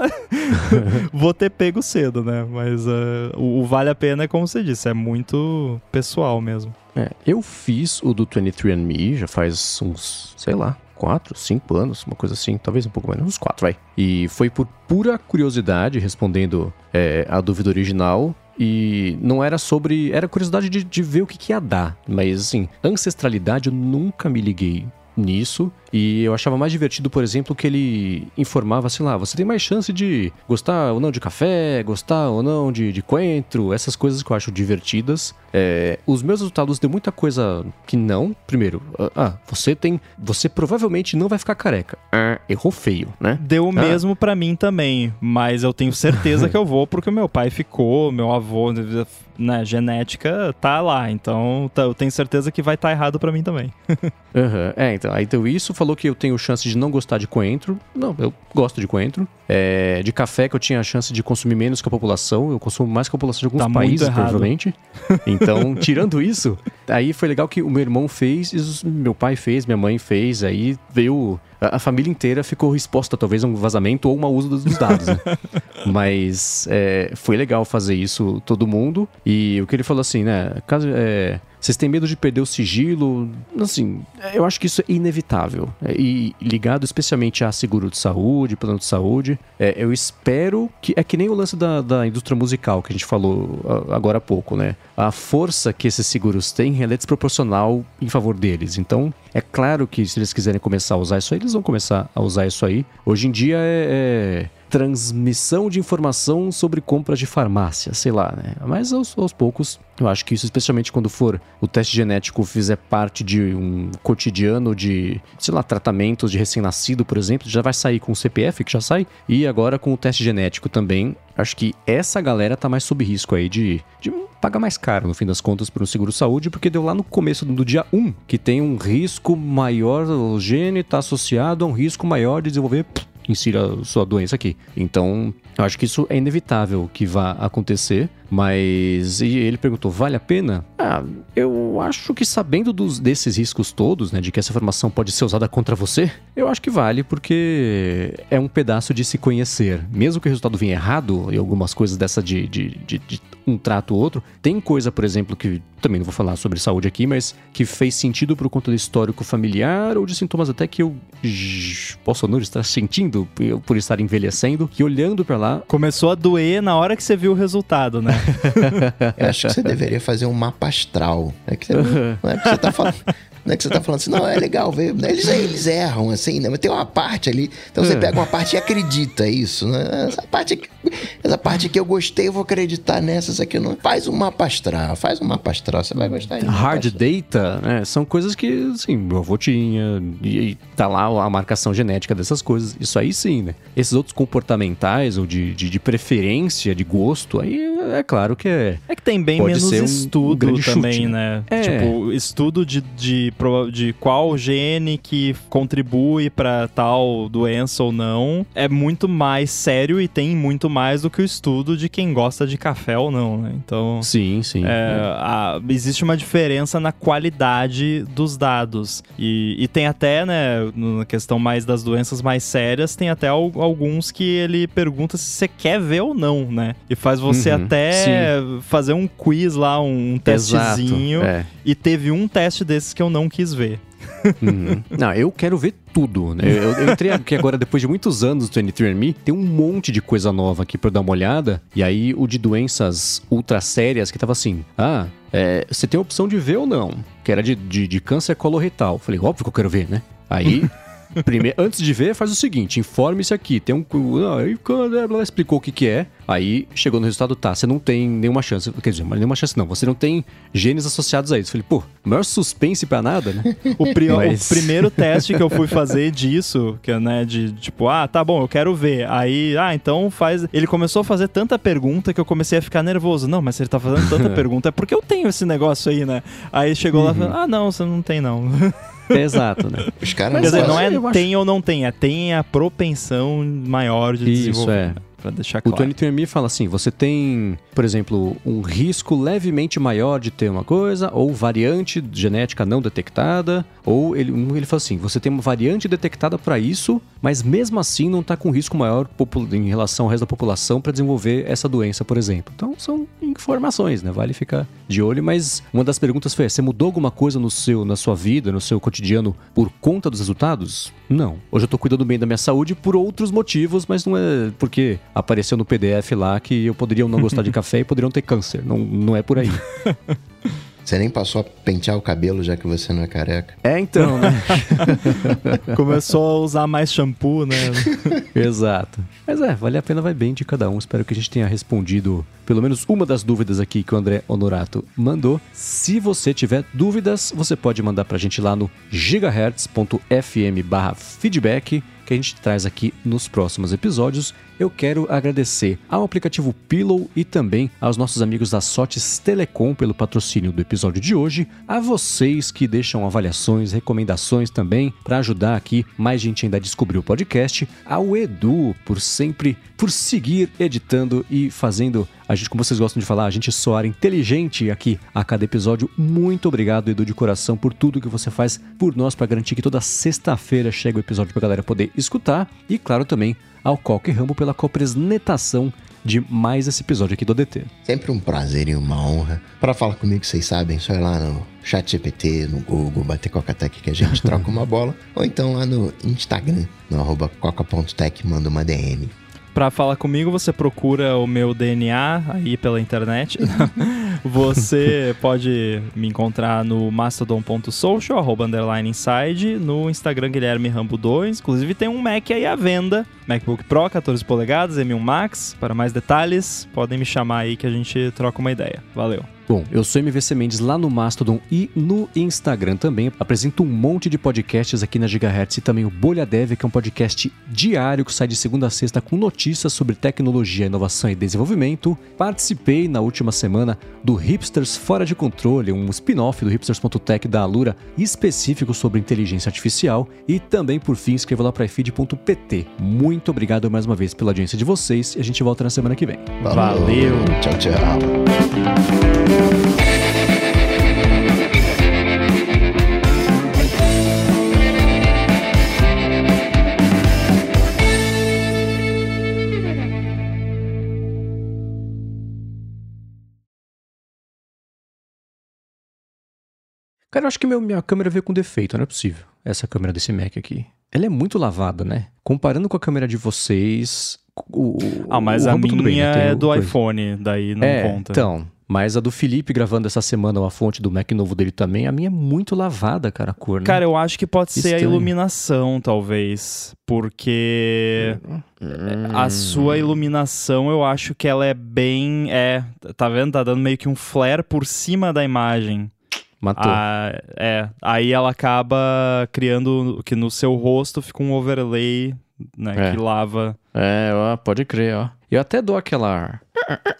vou ter pego cedo, né? Mas uh, o, o, vale a pena é como você disse, é muito pessoal mesmo. É, eu fiz o do 23andMe já faz uns, sei lá, quatro, cinco anos, uma coisa assim, talvez um pouco menos, uns quatro, vai. E foi por pura curiosidade, respondendo é, a dúvida original, e não era sobre. Era curiosidade de, de ver o que, que ia dar. Mas, assim, ancestralidade eu nunca me liguei nisso. E eu achava mais divertido, por exemplo, que ele informava, sei lá, você tem mais chance de gostar ou não de café, gostar ou não de, de coentro, essas coisas que eu acho divertidas. É, os meus resultados deu muita coisa que não. Primeiro, ah, ah, você tem. Você provavelmente não vai ficar careca. Ah, errou feio, né? Deu o ah. mesmo para mim também, mas eu tenho certeza que eu vou porque meu pai ficou, meu avô, né, genética tá lá. Então tá, eu tenho certeza que vai estar tá errado para mim também. uhum. É, então, aí então isso falou que eu tenho chance de não gostar de coentro. Não, eu gosto de coentro. É, de café que eu tinha a chance de consumir menos que a população. Eu consumo mais que a população de alguns tá países, provavelmente. Então, tirando isso, aí foi legal que o meu irmão fez, meu pai fez, minha mãe fez, aí veio a, família inteira ficou exposta talvez a um vazamento ou um mau uso dos, dados, né? Mas é, foi legal fazer isso todo mundo. E o que ele falou assim, né? Caso, é, vocês têm medo de perder o sigilo? Assim, eu acho que isso é inevitável. É, e ligado especialmente a seguro de saúde, plano de saúde, é, eu espero que. É que nem o lance da, da indústria musical que a gente falou agora há pouco, né? A força que esses seguros têm é desproporcional em favor deles. Então, é claro que se eles quiserem começar a usar isso aí, eles vão começar a usar isso aí. Hoje em dia é, é transmissão de informação sobre compras de farmácia, sei lá, né? Mas aos, aos, poucos, eu acho que isso, especialmente quando for o teste genético fizer parte de um cotidiano de, sei lá, tratamentos de recém-nascido, por exemplo, já vai sair com o CPF, que já sai, e agora com o teste genético também. Acho que essa galera tá mais sob risco aí de, de pagar mais caro, no fim das contas, para o seguro-saúde, porque deu lá no começo do dia 1 que tem um risco maior, o gene está associado a um risco maior de desenvolver insira sua doença aqui. Então, eu acho que isso é inevitável que vá acontecer, mas e ele perguntou: vale a pena? Ah, eu acho que sabendo dos, desses riscos todos, né, de que essa informação pode ser usada contra você, eu acho que vale porque é um pedaço de se conhecer. Mesmo que o resultado venha errado e algumas coisas dessa de, de, de, de um trato ou outro, tem coisa, por exemplo, que também não vou falar sobre saúde aqui, mas que fez sentido por conta do histórico familiar ou de sintomas até que eu posso não estar sentindo por estar envelhecendo, e olhando para lá. Começou a doer na hora que você viu o resultado, né? eu acho que você deveria fazer um mapa astral. É que você, não é que você tá falando. Não é que você tá falando assim, não, é legal ver. Eles, eles erram, assim, né? Mas tem uma parte ali. Então você é. pega uma parte e acredita isso, né? Essa parte aqui, essa parte que eu gostei, eu vou acreditar nessa. Essa aqui não. Faz um mapa astral, faz um mapa astral, você vai gostar. Hard data, né? São coisas que, assim, meu avô tinha, e, e tá lá a marcação genética dessas coisas. Isso aí sim, né? Esses outros comportamentais ou de, de, de preferência, de gosto, aí é claro que é. É que tem bem menos um, estudo um também, chute, né? né? É. Tipo, estudo de, de de qual gene que contribui para tal doença ou não é muito mais sério e tem muito mais do que o estudo de quem gosta de café ou não, né? Então. Sim, sim. É. A, existe uma diferença na qualidade dos dados. E, e tem até, né, na questão mais das doenças mais sérias, tem até alguns que ele pergunta se você quer ver ou não, né? E faz você uhum, até sim. fazer um quiz lá, um testezinho. Exato, é. E teve um teste desses que eu não quis ver. Uhum. Não, eu quero ver tudo, né? Eu, eu entrei aqui agora, depois de muitos anos do 23andMe, tem um monte de coisa nova aqui pra eu dar uma olhada. E aí, o de doenças ultra sérias, que tava assim, ah, é, você tem a opção de ver ou não, que era de, de, de câncer coloretal. Falei, óbvio que eu quero ver, né? Aí... Primeiro, antes de ver, faz o seguinte: informe-se aqui. Tem um. Aí ela explicou o que, que é. Aí chegou no resultado, tá, você não tem nenhuma chance. Quer dizer, mas nenhuma chance não, você não tem genes associados a isso. Falei, pô, maior suspense pra nada, né? o, pri mas... o, primeiro teste que eu fui fazer disso, que é, né, de tipo, ah, tá bom, eu quero ver. Aí, ah, então faz. Ele começou a fazer tanta pergunta que eu comecei a ficar nervoso. Não, mas se ele tá fazendo tanta pergunta, é porque eu tenho esse negócio aí, né? Aí chegou uhum. lá e falou, ah, não, você não tem não. Exato, né? Os caras Quer dizer, não é tem acho... ou não tem, é tem a propensão maior de Isso, desenvolver. Isso, é para deixar claro. O 23andMe fala assim, você tem, por exemplo, um risco levemente maior de ter uma coisa, ou variante genética não detectada, ou ele, ele fala assim, você tem uma variante detectada para isso, mas mesmo assim não está com risco maior em relação ao resto da população para desenvolver essa doença, por exemplo. Então são informações, né? Vale ficar de olho, mas uma das perguntas foi: você mudou alguma coisa no seu, na sua vida, no seu cotidiano por conta dos resultados? Não. Hoje eu estou cuidando bem da minha saúde por outros motivos, mas não é porque apareceu no PDF lá que eu poderia não gostar de café e poderiam ter câncer. Não, não é por aí. Você nem passou a pentear o cabelo já que você não é careca. É, então, né? Começou a usar mais shampoo, né? Exato. Mas é, vale a pena, vai bem de cada um. Espero que a gente tenha respondido pelo menos uma das dúvidas aqui que o André Honorato mandou. Se você tiver dúvidas, você pode mandar pra gente lá no gigahertz.fm feedback que a gente traz aqui nos próximos episódios. Eu quero agradecer ao aplicativo Pillow e também aos nossos amigos da Sotes Telecom pelo patrocínio do episódio de hoje, a vocês que deixam avaliações, recomendações também para ajudar aqui mais gente ainda a descobrir o podcast, ao Edu por sempre por seguir editando e fazendo a gente, como vocês gostam de falar, a gente soar inteligente aqui a cada episódio. Muito obrigado, Edu, de coração, por tudo que você faz por nós para garantir que toda sexta-feira chega o episódio para a galera poder escutar. E, claro, também ao Coque Rambo pela copresentação de mais esse episódio aqui do DT. Sempre um prazer e uma honra. Para falar comigo, vocês sabem, só ir lá no chat GPT, no Google, bater Coca-Tech que a gente troca uma bola. Ou então lá no Instagram, no arroba coca.tech, manda uma DM. Para falar comigo, você procura o meu DNA aí pela internet. você pode me encontrar no mastodon.social, arroba underline inside, no Instagram Guilherme Rambo 2. Inclusive tem um Mac aí à venda, MacBook Pro 14 polegadas, M1 Max. Para mais detalhes, podem me chamar aí que a gente troca uma ideia. Valeu! Bom, eu sou MVC Mendes lá no Mastodon e no Instagram também. Apresento um monte de podcasts aqui na Gigahertz e também o Bolha Dev, que é um podcast diário que sai de segunda a sexta com notícias sobre tecnologia, inovação e desenvolvimento. Participei na última semana do Hipsters Fora de Controle, um spin-off do hipsters.tech da Alura específico sobre inteligência artificial e também, por fim, escreva lá para ifeed.pt. Muito obrigado mais uma vez pela audiência de vocês e a gente volta na semana que vem. Valeu. Tchau, tchau. Cara, eu acho que meu, minha câmera veio com defeito, não é possível. Essa câmera desse Mac aqui. Ela é muito lavada, né? Comparando com a câmera de vocês. O, Ah, mas o a tudo minha bem, né? É do coisa. iPhone, daí não é, conta. Então, mas a do Felipe gravando essa semana a fonte do Mac novo dele também, a minha é muito lavada, cara, a cor, né? Cara, eu acho que pode ser a Estranho. iluminação, talvez. Porque a sua iluminação, eu acho que ela é bem. É, tá vendo? Tá dando meio que um flare por cima da imagem. Matou. Ah, é. Aí ela acaba criando que no seu rosto fica um overlay, né? É. Que lava. É, ó, pode crer, ó. Eu até dou aquela.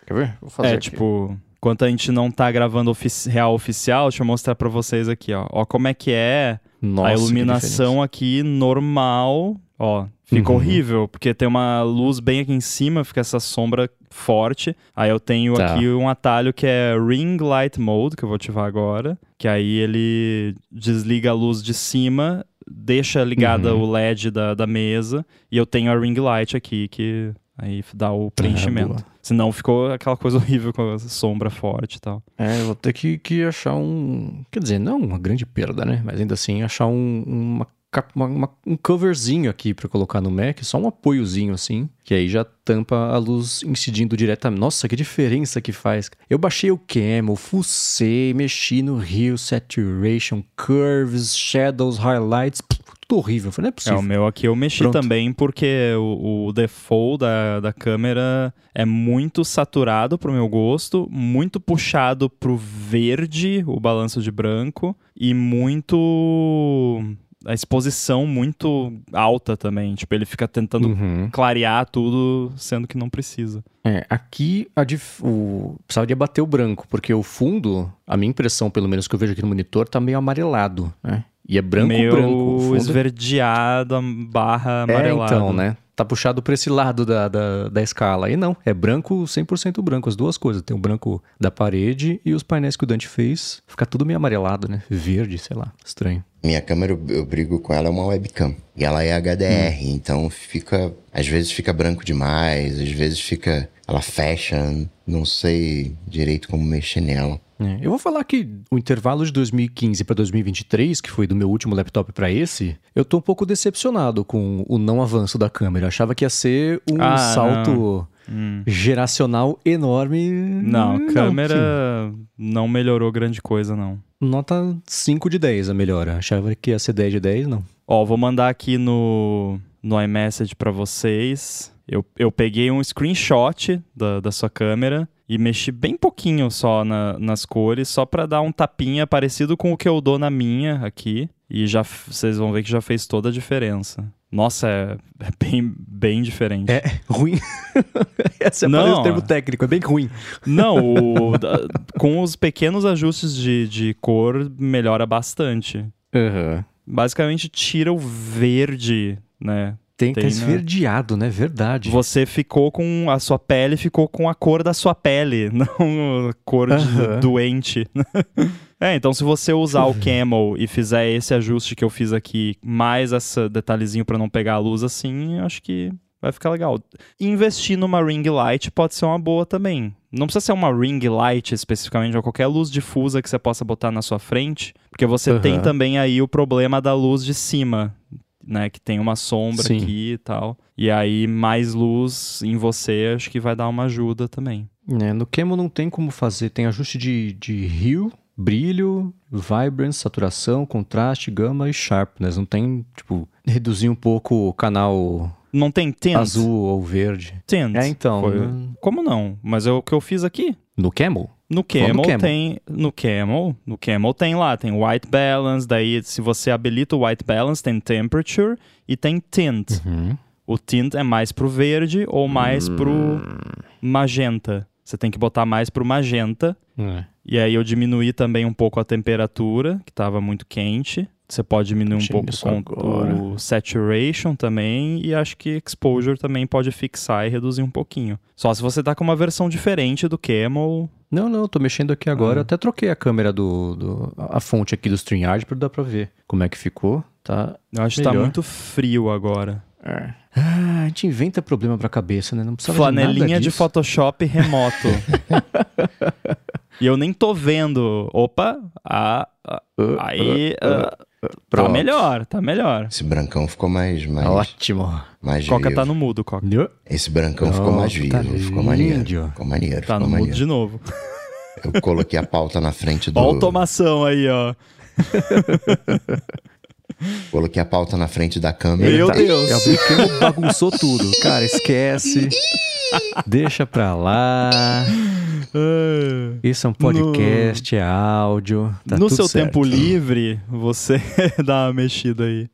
Quer ver? Vou fazer É, aqui. tipo, enquanto a gente não tá gravando ofici- real oficial, deixa eu mostrar pra vocês aqui, ó. Ó como é que é Nossa, a iluminação aqui normal, ó. Fica Uhum. horrível, porque tem uma luz bem aqui em cima, fica essa sombra forte. Aí eu tenho Tá. aqui um atalho que é Ring Light Mode, que eu vou ativar agora. Que aí ele desliga a luz de cima, deixa ligada Uhum. o LED da, da mesa. E eu tenho a Ring Light aqui, que aí dá o preenchimento. boa. Senão ficou aquela coisa horrível com a sombra forte e tal. É, eu vou ter que, que achar um. Quer dizer, não uma grande perda, né? Mas ainda assim, achar um, uma, uma- uma- um coverzinho aqui pra colocar no Mac, só um apoiozinho assim, que aí já tampa a luz incidindo diretamente. Nossa, que diferença que faz. Eu baixei o Camel, fucei, mexi no Hue, Saturation, Curves, Shadows, Highlights, tudo horrível. Eu Falei, não é É, possível. o meu aqui eu mexi Pronto. também porque o, o default da, da câmera é muito saturado pro meu gosto, muito puxado pro verde, o balanço de branco, e muito. A exposição muito alta também. Tipo, ele fica tentando Uhum. clarear tudo, sendo que não precisa. É, aqui a dif- o... precisava de abater o branco, porque o fundo, a minha impressão, pelo menos que eu vejo aqui no monitor, tá meio amarelado, né? E é branco, Meio branco. Fundo é- esverdeado, barra É, amarelado. então, né? Tá puxado pra esse lado da, da, da escala. E não, é branco, 100% branco, as duas coisas. Tem o branco da parede e os painéis que o Dante fez. Fica tudo meio amarelado, né? Verde, sei lá. Estranho. Minha câmera, eu, brigo com ela, é uma webcam. E ela é HDR, então fica. Às vezes fica branco demais, às vezes fica. Ela fecha, não sei direito como mexer nela. É, eu vou falar que o intervalo de 2015 para 2023, que foi do meu último laptop para esse, eu tô um pouco decepcionado com o não avanço da câmera. Eu achava que ia ser um Ah, salto Hum. geracional enorme. Não, a câmera não melhorou grande coisa, não. Nota 5 de 10 a melhora. Achava que ia ser 10 de 10, não. Ó, vou mandar aqui no, no iMessage pra vocês. Eu, eu peguei um screenshot da, da sua câmera e mexi bem pouquinho só na- nas cores, só pra dar um tapinha parecido com o que eu dou na minha aqui. E já vocês vão ver que já fez toda a diferença. Nossa, é, é bem, bem diferente. É ruim. Esse é Não, o termo ó. técnico, é bem ruim. Não, o- da- com os pequenos ajustes de, de cor, melhora bastante. Aham. Basicamente, tira o verde, né? Tem, Tem, né? esverdeado, né? Verdade. Você ficou com. A sua pele ficou com a cor da sua pele, não a cor de doente. É, então se você usar o Camel e fizer esse ajuste que eu fiz aqui, mais esse detalhezinho pra não pegar a luz assim, acho que vai ficar legal. Investir numa ring light pode ser uma boa também. Não precisa ser uma ring light especificamente, ou qualquer luz difusa que você possa botar na sua frente, porque você Aham. tem também aí o problema da luz de cima, né, que tem uma sombra Sim. aqui e tal. E aí mais luz em você, acho que vai dar uma ajuda também. É, no Camo não tem como fazer. Tem ajuste de, de hue, brilho, vibrance, saturação, contraste, gama e sharpness. Não tem, tipo, reduzir um pouco o canal Não tem tint? azul ou verde. Tint. É, então. Foi- né? Como não? Mas é o que eu fiz aqui. No Camel? No no Camel, Camel. tem. No Camel, no Camel tem lá, tem White Balance, daí se você habilita o White Balance, tem Temperature e tem Tint. Uhum. O tint é mais pro verde ou mais pro magenta. Você tem que botar mais pro magenta. É. E aí eu diminuí também um pouco a temperatura, que estava muito quente. Você pode diminuir um pouco agora. o saturation também. E acho que exposure também pode fixar e reduzir um pouquinho. Só se você tá com uma versão diferente do Camel. Não, não, tô mexendo aqui agora. Ah. Até troquei a câmera do, do- a fonte aqui do StreamYard pra dar pra ver como é que ficou. Tá. Eu acho que tá Melhor. muito frio agora. Ah, a gente inventa problema pra cabeça, né? Não precisa Flanelinha de, de nada Photoshop remoto. e eu nem tô vendo. Opa, ah, ah, disso. aí ah, tá pronto. melhor, tá melhor. Esse brancão ficou mais, mais, Ótimo. mais Coca vivo. tá no mudo, Coca. Esse brancão ficou Pronto, mais vivo, tá ficou maneiro. lindo. Ficou maneiro, Tá ficou no mudo maneiro. de novo. Eu coloquei a pauta na frente do. Ó a automação aí, ó. Coloquei a pauta na frente da câmera. Meu tá- Deus. É o Biquemo bagunçou tudo. Cara, esquece. Deixa pra lá. Isso é um podcast, é áudio. Tá no tudo seu certo. tempo livre, você dá uma mexida aí.